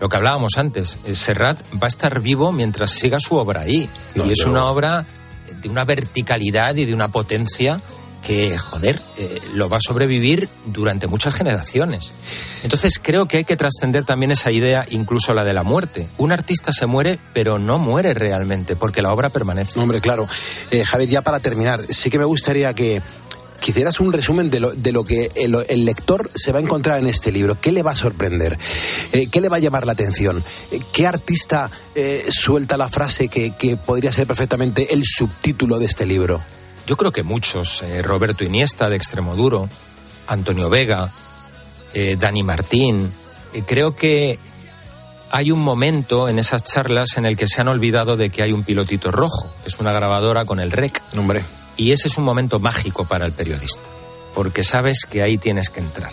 Lo que hablábamos antes, eh, Serrat va a estar vivo mientras siga su obra ahí. No, y es yo- una obra de una verticalidad y de una potencia que, joder, eh, lo va a sobrevivir durante muchas generaciones. Entonces creo que hay que trascender también esa idea, incluso la de la muerte. Un artista se muere, pero no muere realmente, porque la obra permanece. Hombre, claro. Eh, Javier, ya para terminar, sí que me gustaría que, que hicieras un resumen de lo, de lo que el, el lector se va a encontrar en este libro. ¿Qué le va a sorprender? Eh, ¿Qué le va a llamar la atención? Eh, ¿Qué artista eh, suelta la frase que, que podría ser perfectamente el subtítulo de este libro? Yo creo que muchos, eh, Roberto Iniesta de Extremoduro, Antonio Vega, eh, Dani Martín, eh, creo que hay un momento en esas charlas en el que se han olvidado de que hay un pilotito rojo, que es una grabadora con el rec. Hombre. Y ese es un momento mágico para el periodista, porque sabes que ahí tienes que entrar.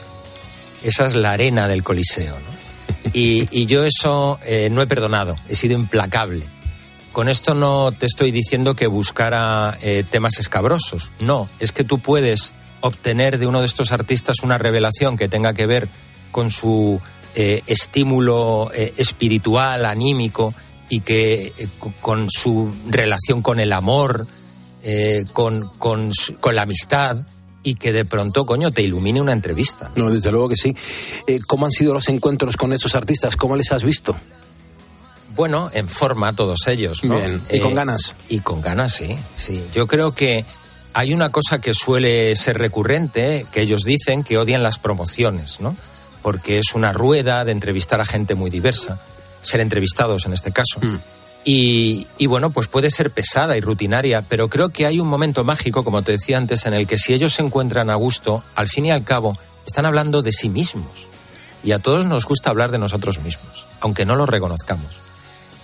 Esa es la arena del Coliseo. ¿no? Y, y yo eso eh, no he perdonado, he sido implacable. Con esto no te estoy diciendo que buscara eh, temas escabrosos, no, es que tú puedes obtener de uno de estos artistas una revelación que tenga que ver con su eh, estímulo espiritual, anímico, y que co- con su relación con el amor, eh, con, con, con la amistad, y que de pronto, coño, te ilumine una entrevista. No, desde luego que sí. Eh, ¿Cómo han sido los encuentros con estos artistas? ¿Cómo les has visto? Bueno, en forma todos ellos, ¿no? Eh, Bien, y con ganas. Y con ganas, sí, sí. Yo creo que hay una cosa que suele ser recurrente, que ellos dicen que odian las promociones, ¿no? Porque es una rueda de entrevistar a gente muy diversa, ser entrevistados en este caso. Mm. Y, y bueno, pues puede ser pesada y rutinaria, pero creo que hay un momento mágico, como te decía antes, en el que si ellos se encuentran a gusto, al fin y al cabo, están hablando de sí mismos. Y a todos nos gusta hablar de nosotros mismos, aunque no lo reconozcamos.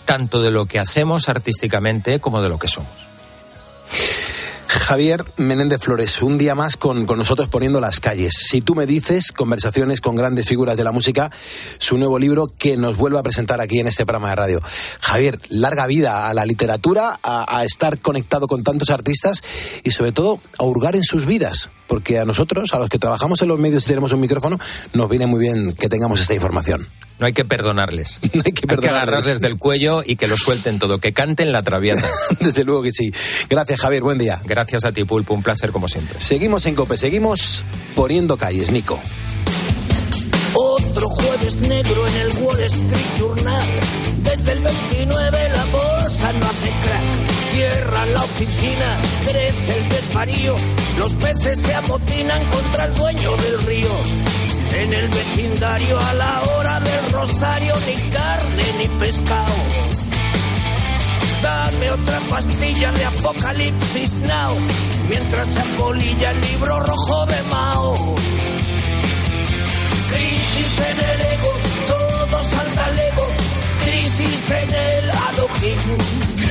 Tanto de lo que hacemos artísticamente como de lo que somos. Javier Menéndez Flores, un día más con, con, nosotros poniendo las calles. Si tú me dices, conversaciones con grandes figuras de la música, su nuevo libro que nos vuelve a presentar aquí en este programa de radio. Javier, larga vida a la literatura, a, a estar conectado con tantos artistas y sobre todo a hurgar en sus vidas, porque a nosotros, a los que trabajamos en los medios y tenemos un micrófono, nos viene muy bien que tengamos esta información. No hay que perdonarles. No hay que, hay que agarrarles del cuello y que lo suelten todo, que canten la traviata. Desde luego que sí. Gracias, Javier. Buen día. Gracias a ti, Pulpo. Un placer como siempre. Seguimos en Cope, seguimos poniendo calles, Nico. Otro jueves negro en el Wall Street Journal. Desde el 29 la bolsa no hace crack. Cierran la oficina, crece el desvarío. Los peces se amotinan contra el dueño del río. En el vecindario a la hora del rosario ni carne ni pescado. Dame otra pastilla de Apocalipsis Now mientras se apolilla el libro rojo de Mao. Crisis en el ego, todo salta al ego. Crisis en el adoquín.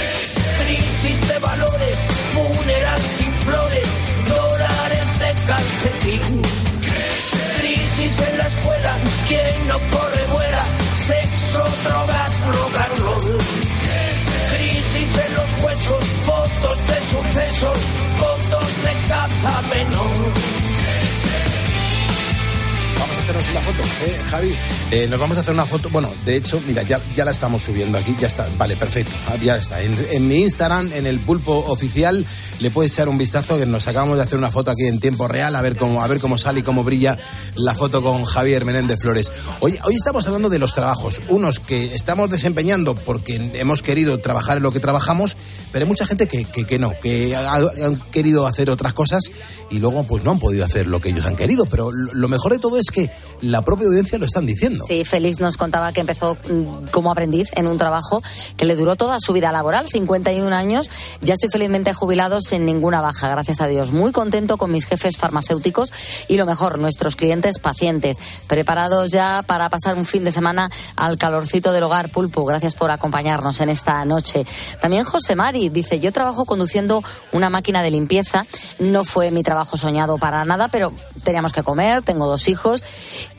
Vamos a hacernos una foto, ¿eh, Javi? Eh, nos vamos a hacer una foto. Bueno, de hecho, mira, ya, ya la estamos subiendo aquí, ya está. Vale, perfecto. Ah, Ya está. En, en mi Instagram, en el pulpo oficial, le puedes echar un vistazo que nos acabamos de hacer una foto aquí en tiempo real, a ver cómo, a ver cómo sale y cómo brilla la foto con Javier Menéndez Flores. Hoy, hoy estamos hablando de los trabajos, unos que estamos desempeñando porque hemos querido trabajar en lo que trabajamos, pero hay mucha gente que, que, no, que ha- han querido hacer otras cosas y luego pues no han podido hacer lo que ellos han querido. Pero lo lo mejor de todo es que la propia audiencia lo están diciendo. Sí, Félix nos contaba que empezó mm, como aprendiz en un trabajo que le duró toda su vida laboral, 51 años. Ya estoy felizmente jubilado sin ninguna baja, gracias a Dios. Muy contento con mis jefes farmacéuticos y lo mejor, nuestros clientes pacientes. Preparados ya para pasar un fin de semana al calorcito del hogar Pulpo. Gracias por acompañarnos en esta noche. También José Mari dice, yo trabajo conduciendo una máquina de limpieza. No fue mi trabajo soñado para nada, pero teníamos que comer, tengo dos hijos.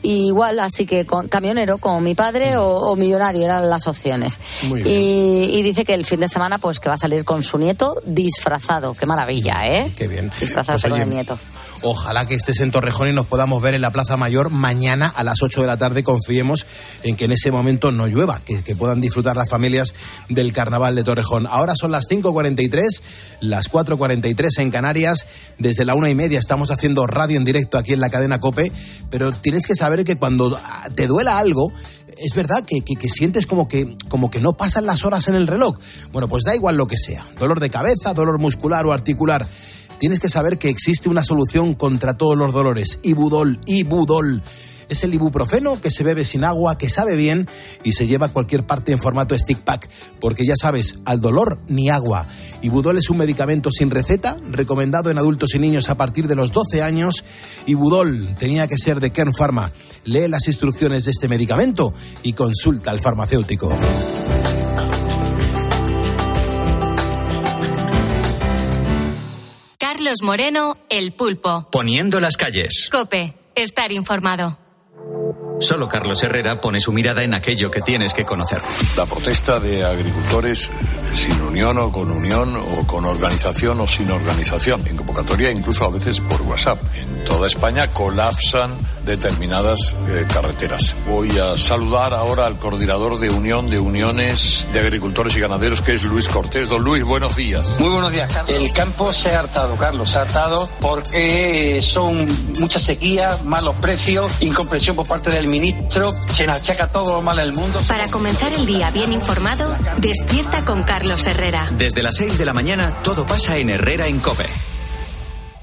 Y igual, así que con, camionero como mi padre o, o millonario eran las opciones. Y, y dice que el fin de semana pues que va a salir con su nieto disfrazado. Qué maravilla, ¿eh? Qué bien. Disfrazarse Pues, el nieto. Ojalá que estés en Torrejón y nos podamos ver en la Plaza Mayor mañana a las 8 de la tarde. Confiemos en que en ese momento no llueva, que, puedan disfrutar las familias del Carnaval de Torrejón. Ahora son las 5.43, las 4.43 en Canarias. Desde la una y media estamos haciendo radio en directo aquí en la cadena Cope, pero tienes que saber que cuando ah, te duela algo, es verdad que, que- que sientes como que, como que no pasan las horas en el reloj. Bueno, pues da igual lo que sea. Dolor de cabeza, dolor muscular o articular. Tienes que saber que existe una solución contra todos los dolores. Ibudol, Ibudol. Es el ibuprofeno que se bebe sin agua, que sabe bien y se lleva a cualquier parte en formato stick pack. Porque ya sabes, al dolor ni agua. Ibudol es un medicamento sin receta, recomendado en adultos y niños a partir de los 12 años. Ibudol tenía que ser de Kern Pharma. Lee las instrucciones de este medicamento y consulta al farmacéutico. Carlos Moreno, El Pulpo. Poniendo las calles. Cope, estar informado. Solo Carlos Herrera pone su mirada en aquello que tienes que conocer. La protesta de agricultores sin unión o con unión o con organización o sin organización. En convocatoria incluso a veces por WhatsApp. En toda España colapsan determinadas eh, carreteras. Voy a saludar ahora al coordinador de Unión de Uniones de Agricultores y Ganaderos que es Luis Cortés. Don Luis, buenos días. Muy buenos días, Carlos. El campo se ha hartado, Carlos, se ha hartado porque son mucha sequía, malos precios, incomprensión por parte del ministro, se nos achaca todo lo malo del mundo. Para comenzar el día bien informado, despierta con Carlos Herrera. Desde las 6 de la mañana todo pasa en Herrera en Cope.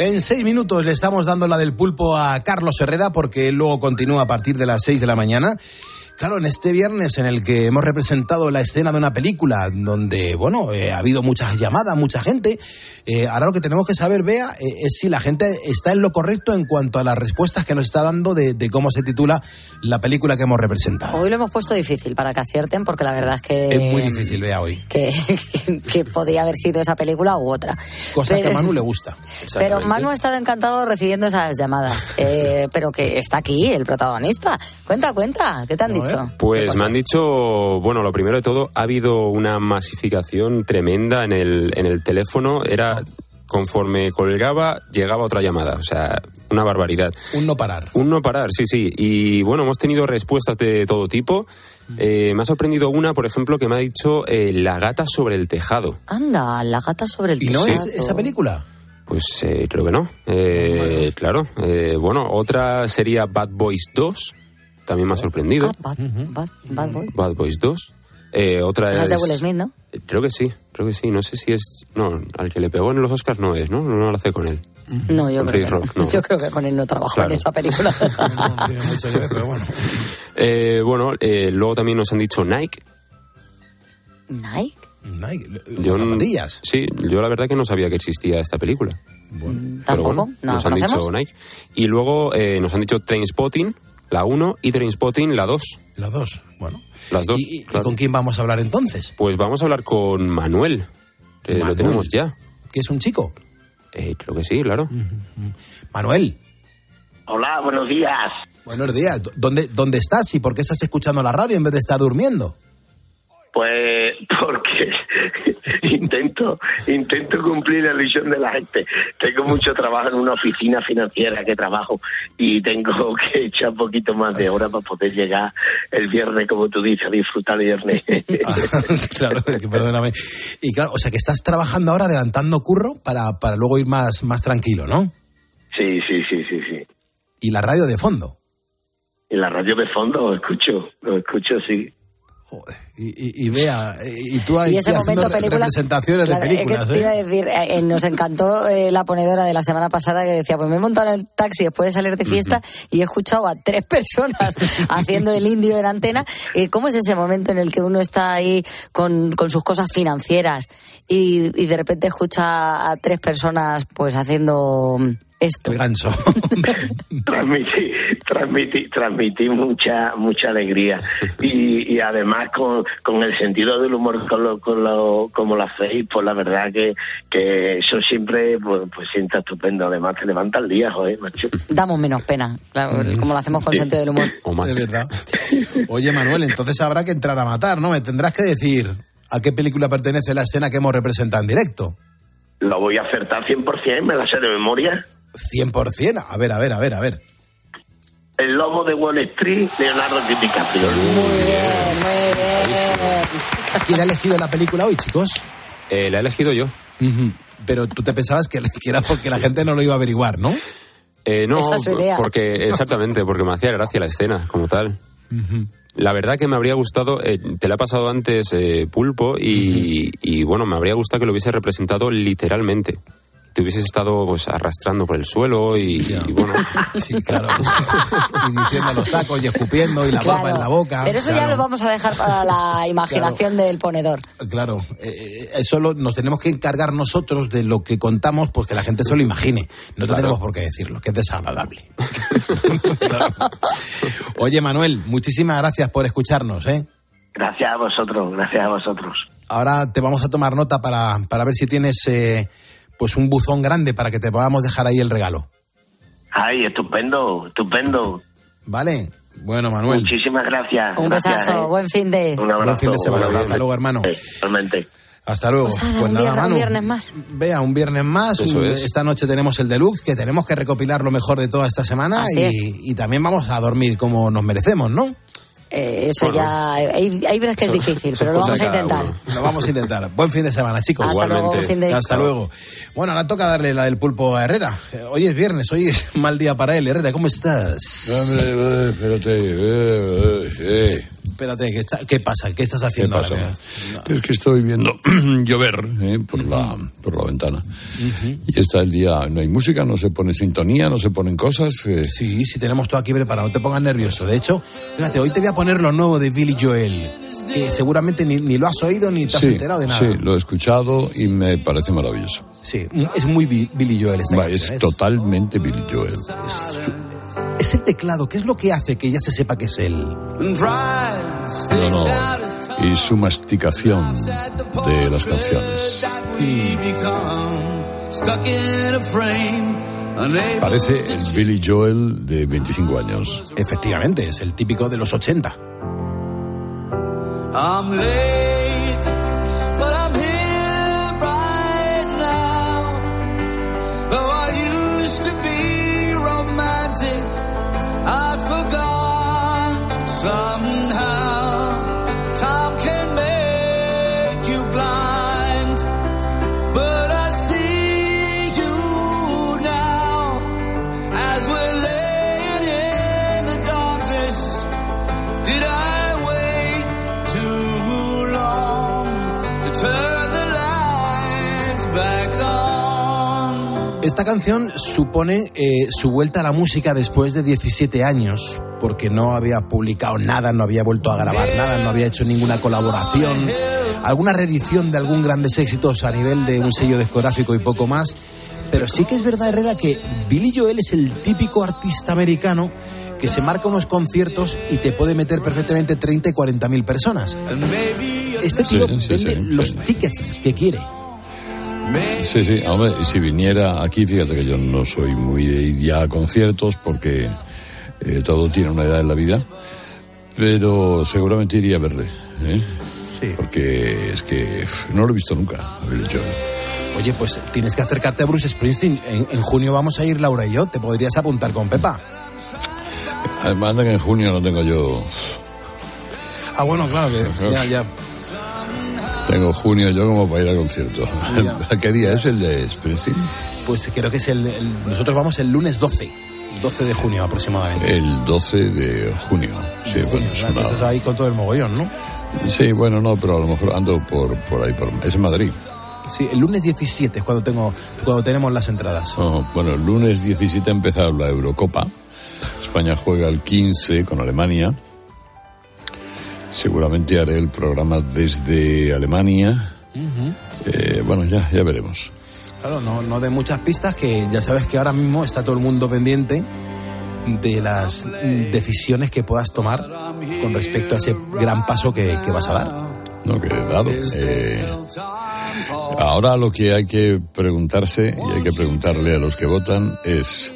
En seis minutos le estamos dando la del pulpo a Carlos Herrera porque luego continúa a partir de las seis de la mañana. Claro, en este viernes en el que hemos representado la escena de una película donde, bueno, eh, ha habido muchas llamadas, mucha gente, eh, ahora lo que tenemos que saber, Bea, eh, es si la gente está en lo correcto en cuanto a las respuestas que nos está dando de, de cómo se titula la película que hemos representado. Hoy lo hemos puesto difícil para que acierten, porque la verdad es que. Es muy difícil, Bea, hoy. Que, que podía haber sido esa película u otra. Cosa que a Manu le gusta. Pero Manu ha estado encantado recibiendo esas llamadas. Eh, pero que está aquí, el protagonista. Cuenta, cuenta, ¿qué te han dicho? Pues me han dicho, bueno, lo primero de todo, ha habido una masificación tremenda en el, en el teléfono. Era, conforme colgaba, llegaba otra llamada. O sea, una barbaridad. Un no parar. Un no parar, sí, sí. Y bueno, hemos tenido respuestas de todo tipo. Eh, me ha sorprendido una, por ejemplo, que me ha dicho eh, La gata sobre el tejado. Anda, la gata sobre el ¿Y no tejado. es esa película? Pues eh, creo que no. Eh, claro. Eh, bueno, otra sería Bad Boys 2. También me ha sorprendido. Bad, bad, bad boy. Bad Boys 2. Eh, otra es... es de Will Smith, ¿no? Eh, Creo que sí, creo que sí. No sé si es... No, al que le pegó en los Oscars no es, ¿no? No, no lo hace con él. No, yo creo, que no. Rock, no. yo creo que con él no trabajó Claro. en esa película. tiene mucho que ver, pero bueno. Eh, bueno, eh, luego también nos han dicho Nike. Nike. Nike, Yo, zapatillas. Sí, yo la verdad que no sabía que existía esta película. Pero ¿Tampoco? bueno, ¿No nos han dicho? Nike. Y luego eh, nos han dicho Trainspotting, la 1, y Trainspotting, la 2. La 2, bueno. Las dos. ¿Y, y claro. con quién vamos a hablar entonces? Pues vamos a hablar con Manuel. Lo tenemos ya. ¿Que es un chico? Eh, creo que sí, claro. Manuel, Hola, buenos días. buenos días. ¿Dónde, ¿Dónde estás y por qué estás escuchando la radio en vez de estar durmiendo? Pues porque intento intento cumplir la ilusión de la gente. Tengo mucho trabajo en una oficina financiera que trabajo y tengo que echar un poquito más de horas para poder llegar el viernes, como tú dices, a disfrutar el viernes. claro, perdóname. Y claro, o sea que estás trabajando ahora adelantando curro para, para luego ir más, más tranquilo, ¿no? Sí, sí, sí, sí, sí. Y la radio de fondo. Y la radio de fondo lo escucho, lo escucho, sí. Y, y, y vea, y tú ahí Y ese momento película. representaciones Claro, de es que películas, te iba a decir, eh, nos encantó eh, la ponedora de la semana pasada que decía, pues me he montado en el taxi después de salir de fiesta y he escuchado a tres personas haciendo el indio en antena. Eh, ¿Cómo es ese momento en el que uno está ahí con, con sus cosas financieras y, y de repente escucha a tres personas pues haciendo esto? El ganso. transmití, transmití, transmití mucha, mucha alegría y, y además con, con el sentido del humor con lo, con lo, como lo hacéis, pues la verdad que, que eso siempre pues, pues sienta estupendo. Además te levanta el día, joder, macho. Damos menos pena, claro, como lo hacemos con sentido del humor. De verdad. Oye, Manuel, entonces habrá que entrar a matar, ¿no? Me tendrás que decir a qué película pertenece la escena que hemos representado en directo. Lo voy a acertar 100%, me la sé de memoria. 100%. A ver, a ver, a ver, a ver. El lobo de Wall Street, Leonardo DiCaprio. Muy bien, muy bien. ¿Quién ha elegido la película hoy, chicos? Eh, la he elegido yo. Pero tú te pensabas que, que era porque la gente no lo iba a averiguar, ¿no? Eh, no, Esa es su idea. porque exactamente, porque me hacía gracia la escena como tal. La verdad que me habría gustado, eh, te la he pasado antes eh, Pulpo y, y, bueno, me habría gustado que lo hubiese representado literalmente. Te hubieses estado pues arrastrando por el suelo y, y, bueno. Sí, claro. y diciendo los tacos y escupiendo y la Claro. papa en la boca. Pero eso ya lo vamos a dejar para la imaginación del ponedor. Claro, eh, eso lo- nos tenemos que encargar nosotros de lo que contamos, pues que la gente se lo imagine. No Claro. tenemos por qué decirlo, que es desagradable. Claro. Oye, Manuel, muchísimas gracias por escucharnos, ¿eh? Gracias a vosotros, gracias a vosotros. Ahora te vamos a tomar nota para, para ver si tienes eh, pues un buzón grande para que te podamos dejar ahí el regalo. Ay, estupendo, estupendo. ¿Vale? Bueno, Manuel. Muchísimas gracias. Un gracias, besazo, eh. buen fin de. Un abrazo. Buen fin de semana. Hasta luego, hermano. Realmente. Hasta luego. Pues nada, Pues un, nada, viernes, un viernes más. Vea, un viernes más. Eso un- es. Esta noche tenemos el deluxe, que tenemos que recopilar lo mejor de toda esta semana Así y, es. y también vamos a dormir como nos merecemos, ¿no? Eh, eso ya. Hay, hay veces que es difícil, pero lo vamos a intentar. uno. Lo vamos a intentar. Buen fin de semana, chicos. Hasta luego, Igualmente. buen fin de. Hasta luego. Bueno, ahora toca darle la del pulpo a Herrera. Eh, Hoy es viernes, hoy es mal día para él. Herrera, ¿cómo estás? Hombre, eh, espérate. eh. Espérate, ¿qué, está- qué pasa? ¿Qué estás haciendo pasa? ahora? Es que estoy viendo llover eh, por, la, por la ventana. Y está el día, no hay música, no se pone sintonía, no se ponen cosas. eh. Sí, sí, tenemos todo aquí preparado, no te pongas nervioso. De hecho, fíjate, hoy te voy a poner lo nuevo de Billy Joel, que seguramente ni, ni lo has oído ni te has Sí, enterado de nada. sí, lo he escuchado y me parece maravilloso. Sí, es muy Bi- Billy Joel esta Va, canción, es totalmente Billy Joel. Es el teclado, ¿qué es lo que hace que ya se sepa que es él? No, no, y su masticación de las canciones. Parece el Billy Joel de 25 años. Efectivamente, es el típico de los 80. Canción supone eh, su vuelta a la música después de 17 años, porque no había publicado nada, no había vuelto a grabar nada, no había hecho ninguna colaboración, alguna reedición de algún grandes éxitos a nivel de un sello discográfico y poco más. Pero sí que es verdad, Herrera, que Billy Joel es el típico artista americano que se marca unos conciertos y te puede meter perfectamente 30 y 40 mil personas. Este tío Sí, sí, vende sí. los tickets que quiere. Sí, sí, hombre, si viniera aquí, fíjate que yo no soy muy de ir ya a conciertos porque eh, todo tiene una edad en la vida, pero seguramente iría a verle, ¿eh? Sí. Porque es que no lo he visto nunca, Billy Joel. Oye, pues tienes que acercarte a Bruce Springsteen. En, en junio vamos a ir Laura y yo. Te podrías apuntar con Pepa. Además de que en junio no tengo yo, Ah, bueno, claro que ya, ya. Tengo junio yo como para ir al concierto. ¿Qué día es el de Springsteen? Pues creo que es el, el- Nosotros vamos el lunes 12. 12 de junio aproximadamente. El 12 de junio. Sí, bueno, una- estás ahí con todo el mogollón, ¿no? Sí, bueno, no, pero a lo mejor ando por, por ahí. Por, es en Madrid. Sí, el lunes 17 es cuando, tengo, cuando tenemos las entradas. Oh, bueno, el lunes 17 ha empezado la Eurocopa. España juega el 15 con Alemania. Seguramente haré el programa desde Alemania. Eh, bueno, ya, ya veremos. Claro, no, no de muchas pistas, que ya sabes que ahora mismo está todo el mundo pendiente de las decisiones que puedas tomar con respecto a ese gran paso que, que vas a dar. No, que he dado. Eh, ahora lo que hay que preguntarse y hay que preguntarle a los que votan es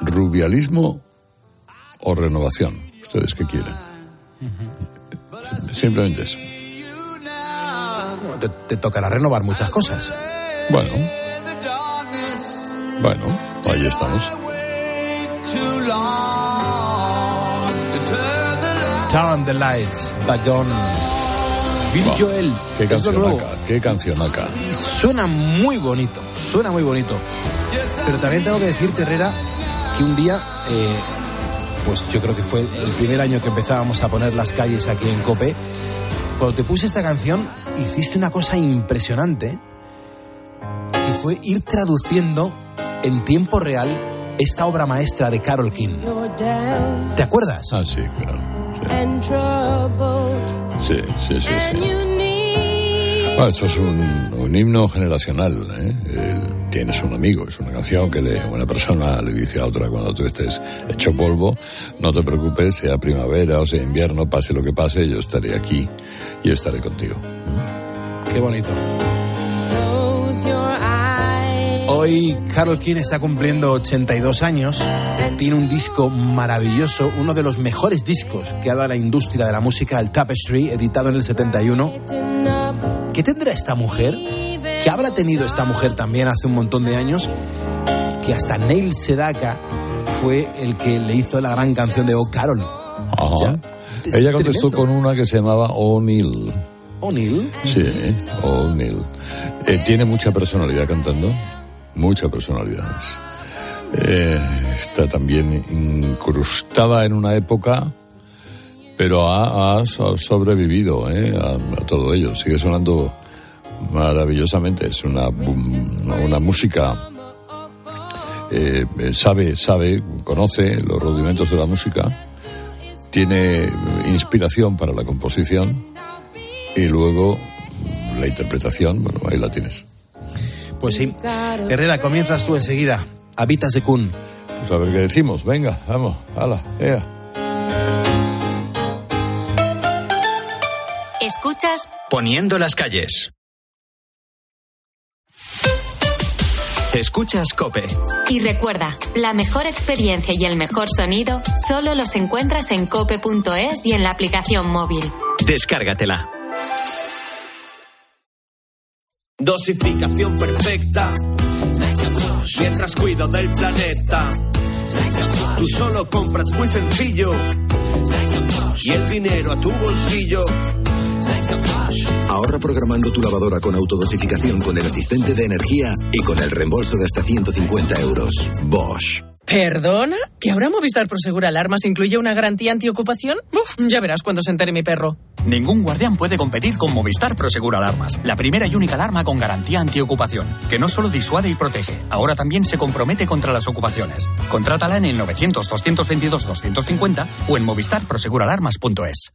rubialismo o renovación. ¿Ustedes qué quieren? Simplemente eso. Te, te tocará renovar muchas cosas. Bueno, bueno, ahí estamos. Turn the lights back on. Billy Wow. Joel, Qué cancionaca. Y suena muy bonito, suena muy bonito. Pero también tengo que decirte, Herrera, que un día, eh, pues yo creo que fue el primer año que empezábamos a poner las calles aquí en Cope, cuando te puse esta canción, hiciste una cosa impresionante, que fue ir traduciendo en tiempo real esta obra maestra de Carol King. ¿Te acuerdas? Ah, sí, claro. Sí, sí, sí, sí. Bueno, esto es un, un himno generacional. ¿eh? El- tienes un amigo, es una canción que le- una persona le dice a otra cuando tú estés hecho polvo, no te preocupes, sea primavera o sea invierno, pase lo que pase, yo estaré aquí y estaré contigo. Qué bonito. Close your eyes. Hoy Carol King está cumpliendo 82 años. Tiene un disco maravilloso, uno de los mejores discos que ha dado la industria de la música, el Tapestry, editado en el 71. ¿Qué tendrá esta mujer? ¿Qué habrá tenido esta mujer también hace un montón de años? Que hasta Neil Sedaka fue el que le hizo la gran canción de Oh Carol. Ajá. Ella contestó tremendo. con una que se llamaba O'Neill. O'Neill. Sí, O'Neill. Eh, tiene mucha personalidad cantando, mucha personalidad. Eh, está también incrustada en una época pero ha, ha so- sobrevivido ¿eh? a, a todo ello. Sigue sonando maravillosamente. Es una, una, una música. eh, eh, sabe, sabe, conoce los rudimentos de la música, tiene inspiración para la composición y luego la interpretación, bueno, ahí la tienes. Pues sí. Herrera, comienzas tú enseguida. Habitas de Kun. Pues a ver qué decimos. Venga, vamos, hala, ea. Escuchas Poniendo las calles. Escuchas Cope. y recuerda, la mejor experiencia y el mejor sonido solo los encuentras en cope.es y en la aplicación móvil. Descárgatela. Dosificación perfecta. Mientras cuido del planeta. Tú solo compras muy sencillo. Y el dinero a tu bolsillo. Ahorra programando tu lavadora con autodosificación con el asistente de energía y con el reembolso de hasta 150 euros. Bosch. ¿Perdona? ¿Que ahora Movistar Prosegur Alarmas incluye una garantía antiocupación? Uf, ya verás cuando se entere mi perro. Ningún guardián puede competir con Movistar Prosegur Alarmas, la primera y única alarma con garantía antiocupación, que no solo disuade y protege, ahora también se compromete contra las ocupaciones. Contrátala en el 900-222-250 o en movistarproseguralarmas.es.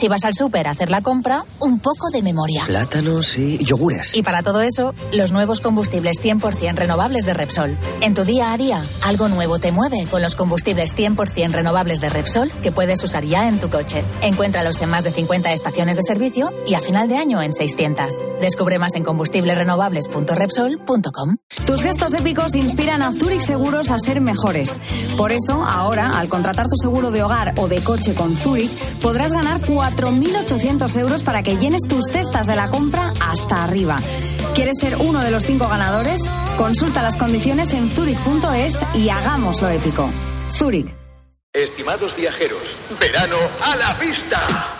Si vas al súper a hacer la compra, un poco de memoria. Plátanos y yogures. Y para todo eso, los nuevos combustibles 100% renovables de Repsol. En tu día a día, algo nuevo te mueve con los combustibles 100% renovables de Repsol que puedes usar ya en tu coche. Encuéntralos en más de 50 estaciones de servicio y a final de año en 600. Descubre más en combustiblesrenovables.repsol.com. Tus gestos épicos inspiran a Zurich Seguros a ser mejores. Por eso, ahora, al contratar tu seguro de hogar o de coche con Zurich, podrás ganar 4.800 euros para que llenes tus cestas de la compra hasta arriba. ¿Quieres ser uno de los cinco ganadores? Consulta las condiciones en zurich.es y hagámoslo épico. Zurich. Estimados viajeros, verano a la vista.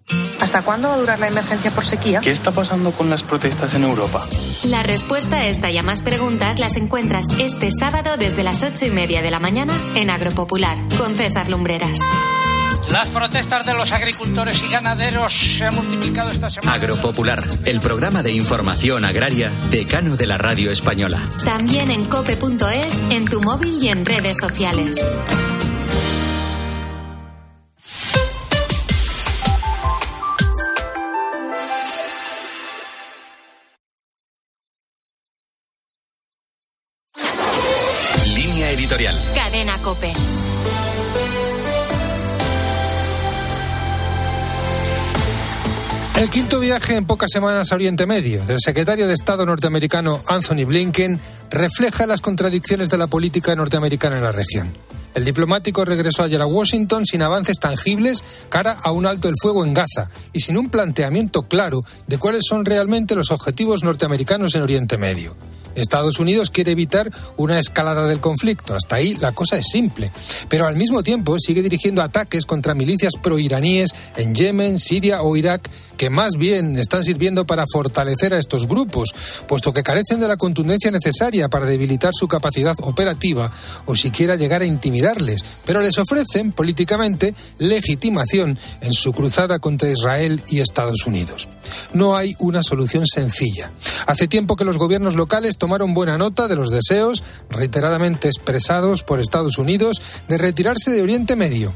¿Hasta cuándo va a durar la emergencia por sequía? ¿Qué está pasando con las protestas en Europa? La respuesta a esta y a más preguntas las encuentras este sábado desde las ocho y media de la mañana en Agropopular con César Lumbreras. Las protestas de los agricultores y ganaderos se han multiplicado esta semana. Agropopular, el programa de información agraria decano de la radio española. También en cope.es, en tu móvil y en redes sociales. Viaje en pocas semanas a Oriente Medio del secretario de Estado norteamericano Anthony Blinken refleja las contradicciones de la política norteamericana en la región. El diplomático regresó ayer a Washington sin avances tangibles cara a un alto el fuego en Gaza y sin un planteamiento claro de cuáles son realmente los objetivos norteamericanos en Oriente Medio. Estados Unidos quiere evitar una escalada del conflicto. Hasta ahí la cosa es simple. Pero al mismo tiempo sigue dirigiendo ataques contra milicias proiraníes en Yemen, Siria o Irak que más bien están sirviendo para fortalecer a estos grupos, puesto que carecen de la contundencia necesaria para debilitar su capacidad operativa o siquiera llegar a intimidarles, pero les ofrecen políticamente legitimación en su cruzada contra Israel y Estados Unidos. No hay una solución sencilla. Hace tiempo que los gobiernos locales tomaron buena nota de los deseos reiteradamente expresados por Estados Unidos de retirarse de Oriente Medio.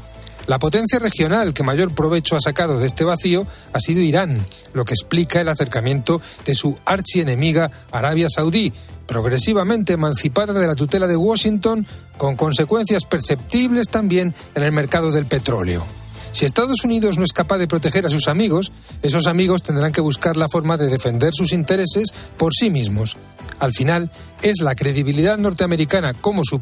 La potencia regional que mayor provecho ha sacado de este vacío ha sido Irán, lo que explica el acercamiento de su archienemiga Arabia Saudí, progresivamente emancipada de la tutela de Washington, con consecuencias perceptibles también en el mercado del petróleo. Si Estados Unidos no es capaz de proteger a sus amigos, esos amigos tendrán que buscar la forma de defender sus intereses por sí mismos. Al final, es la credibilidad norteamericana como su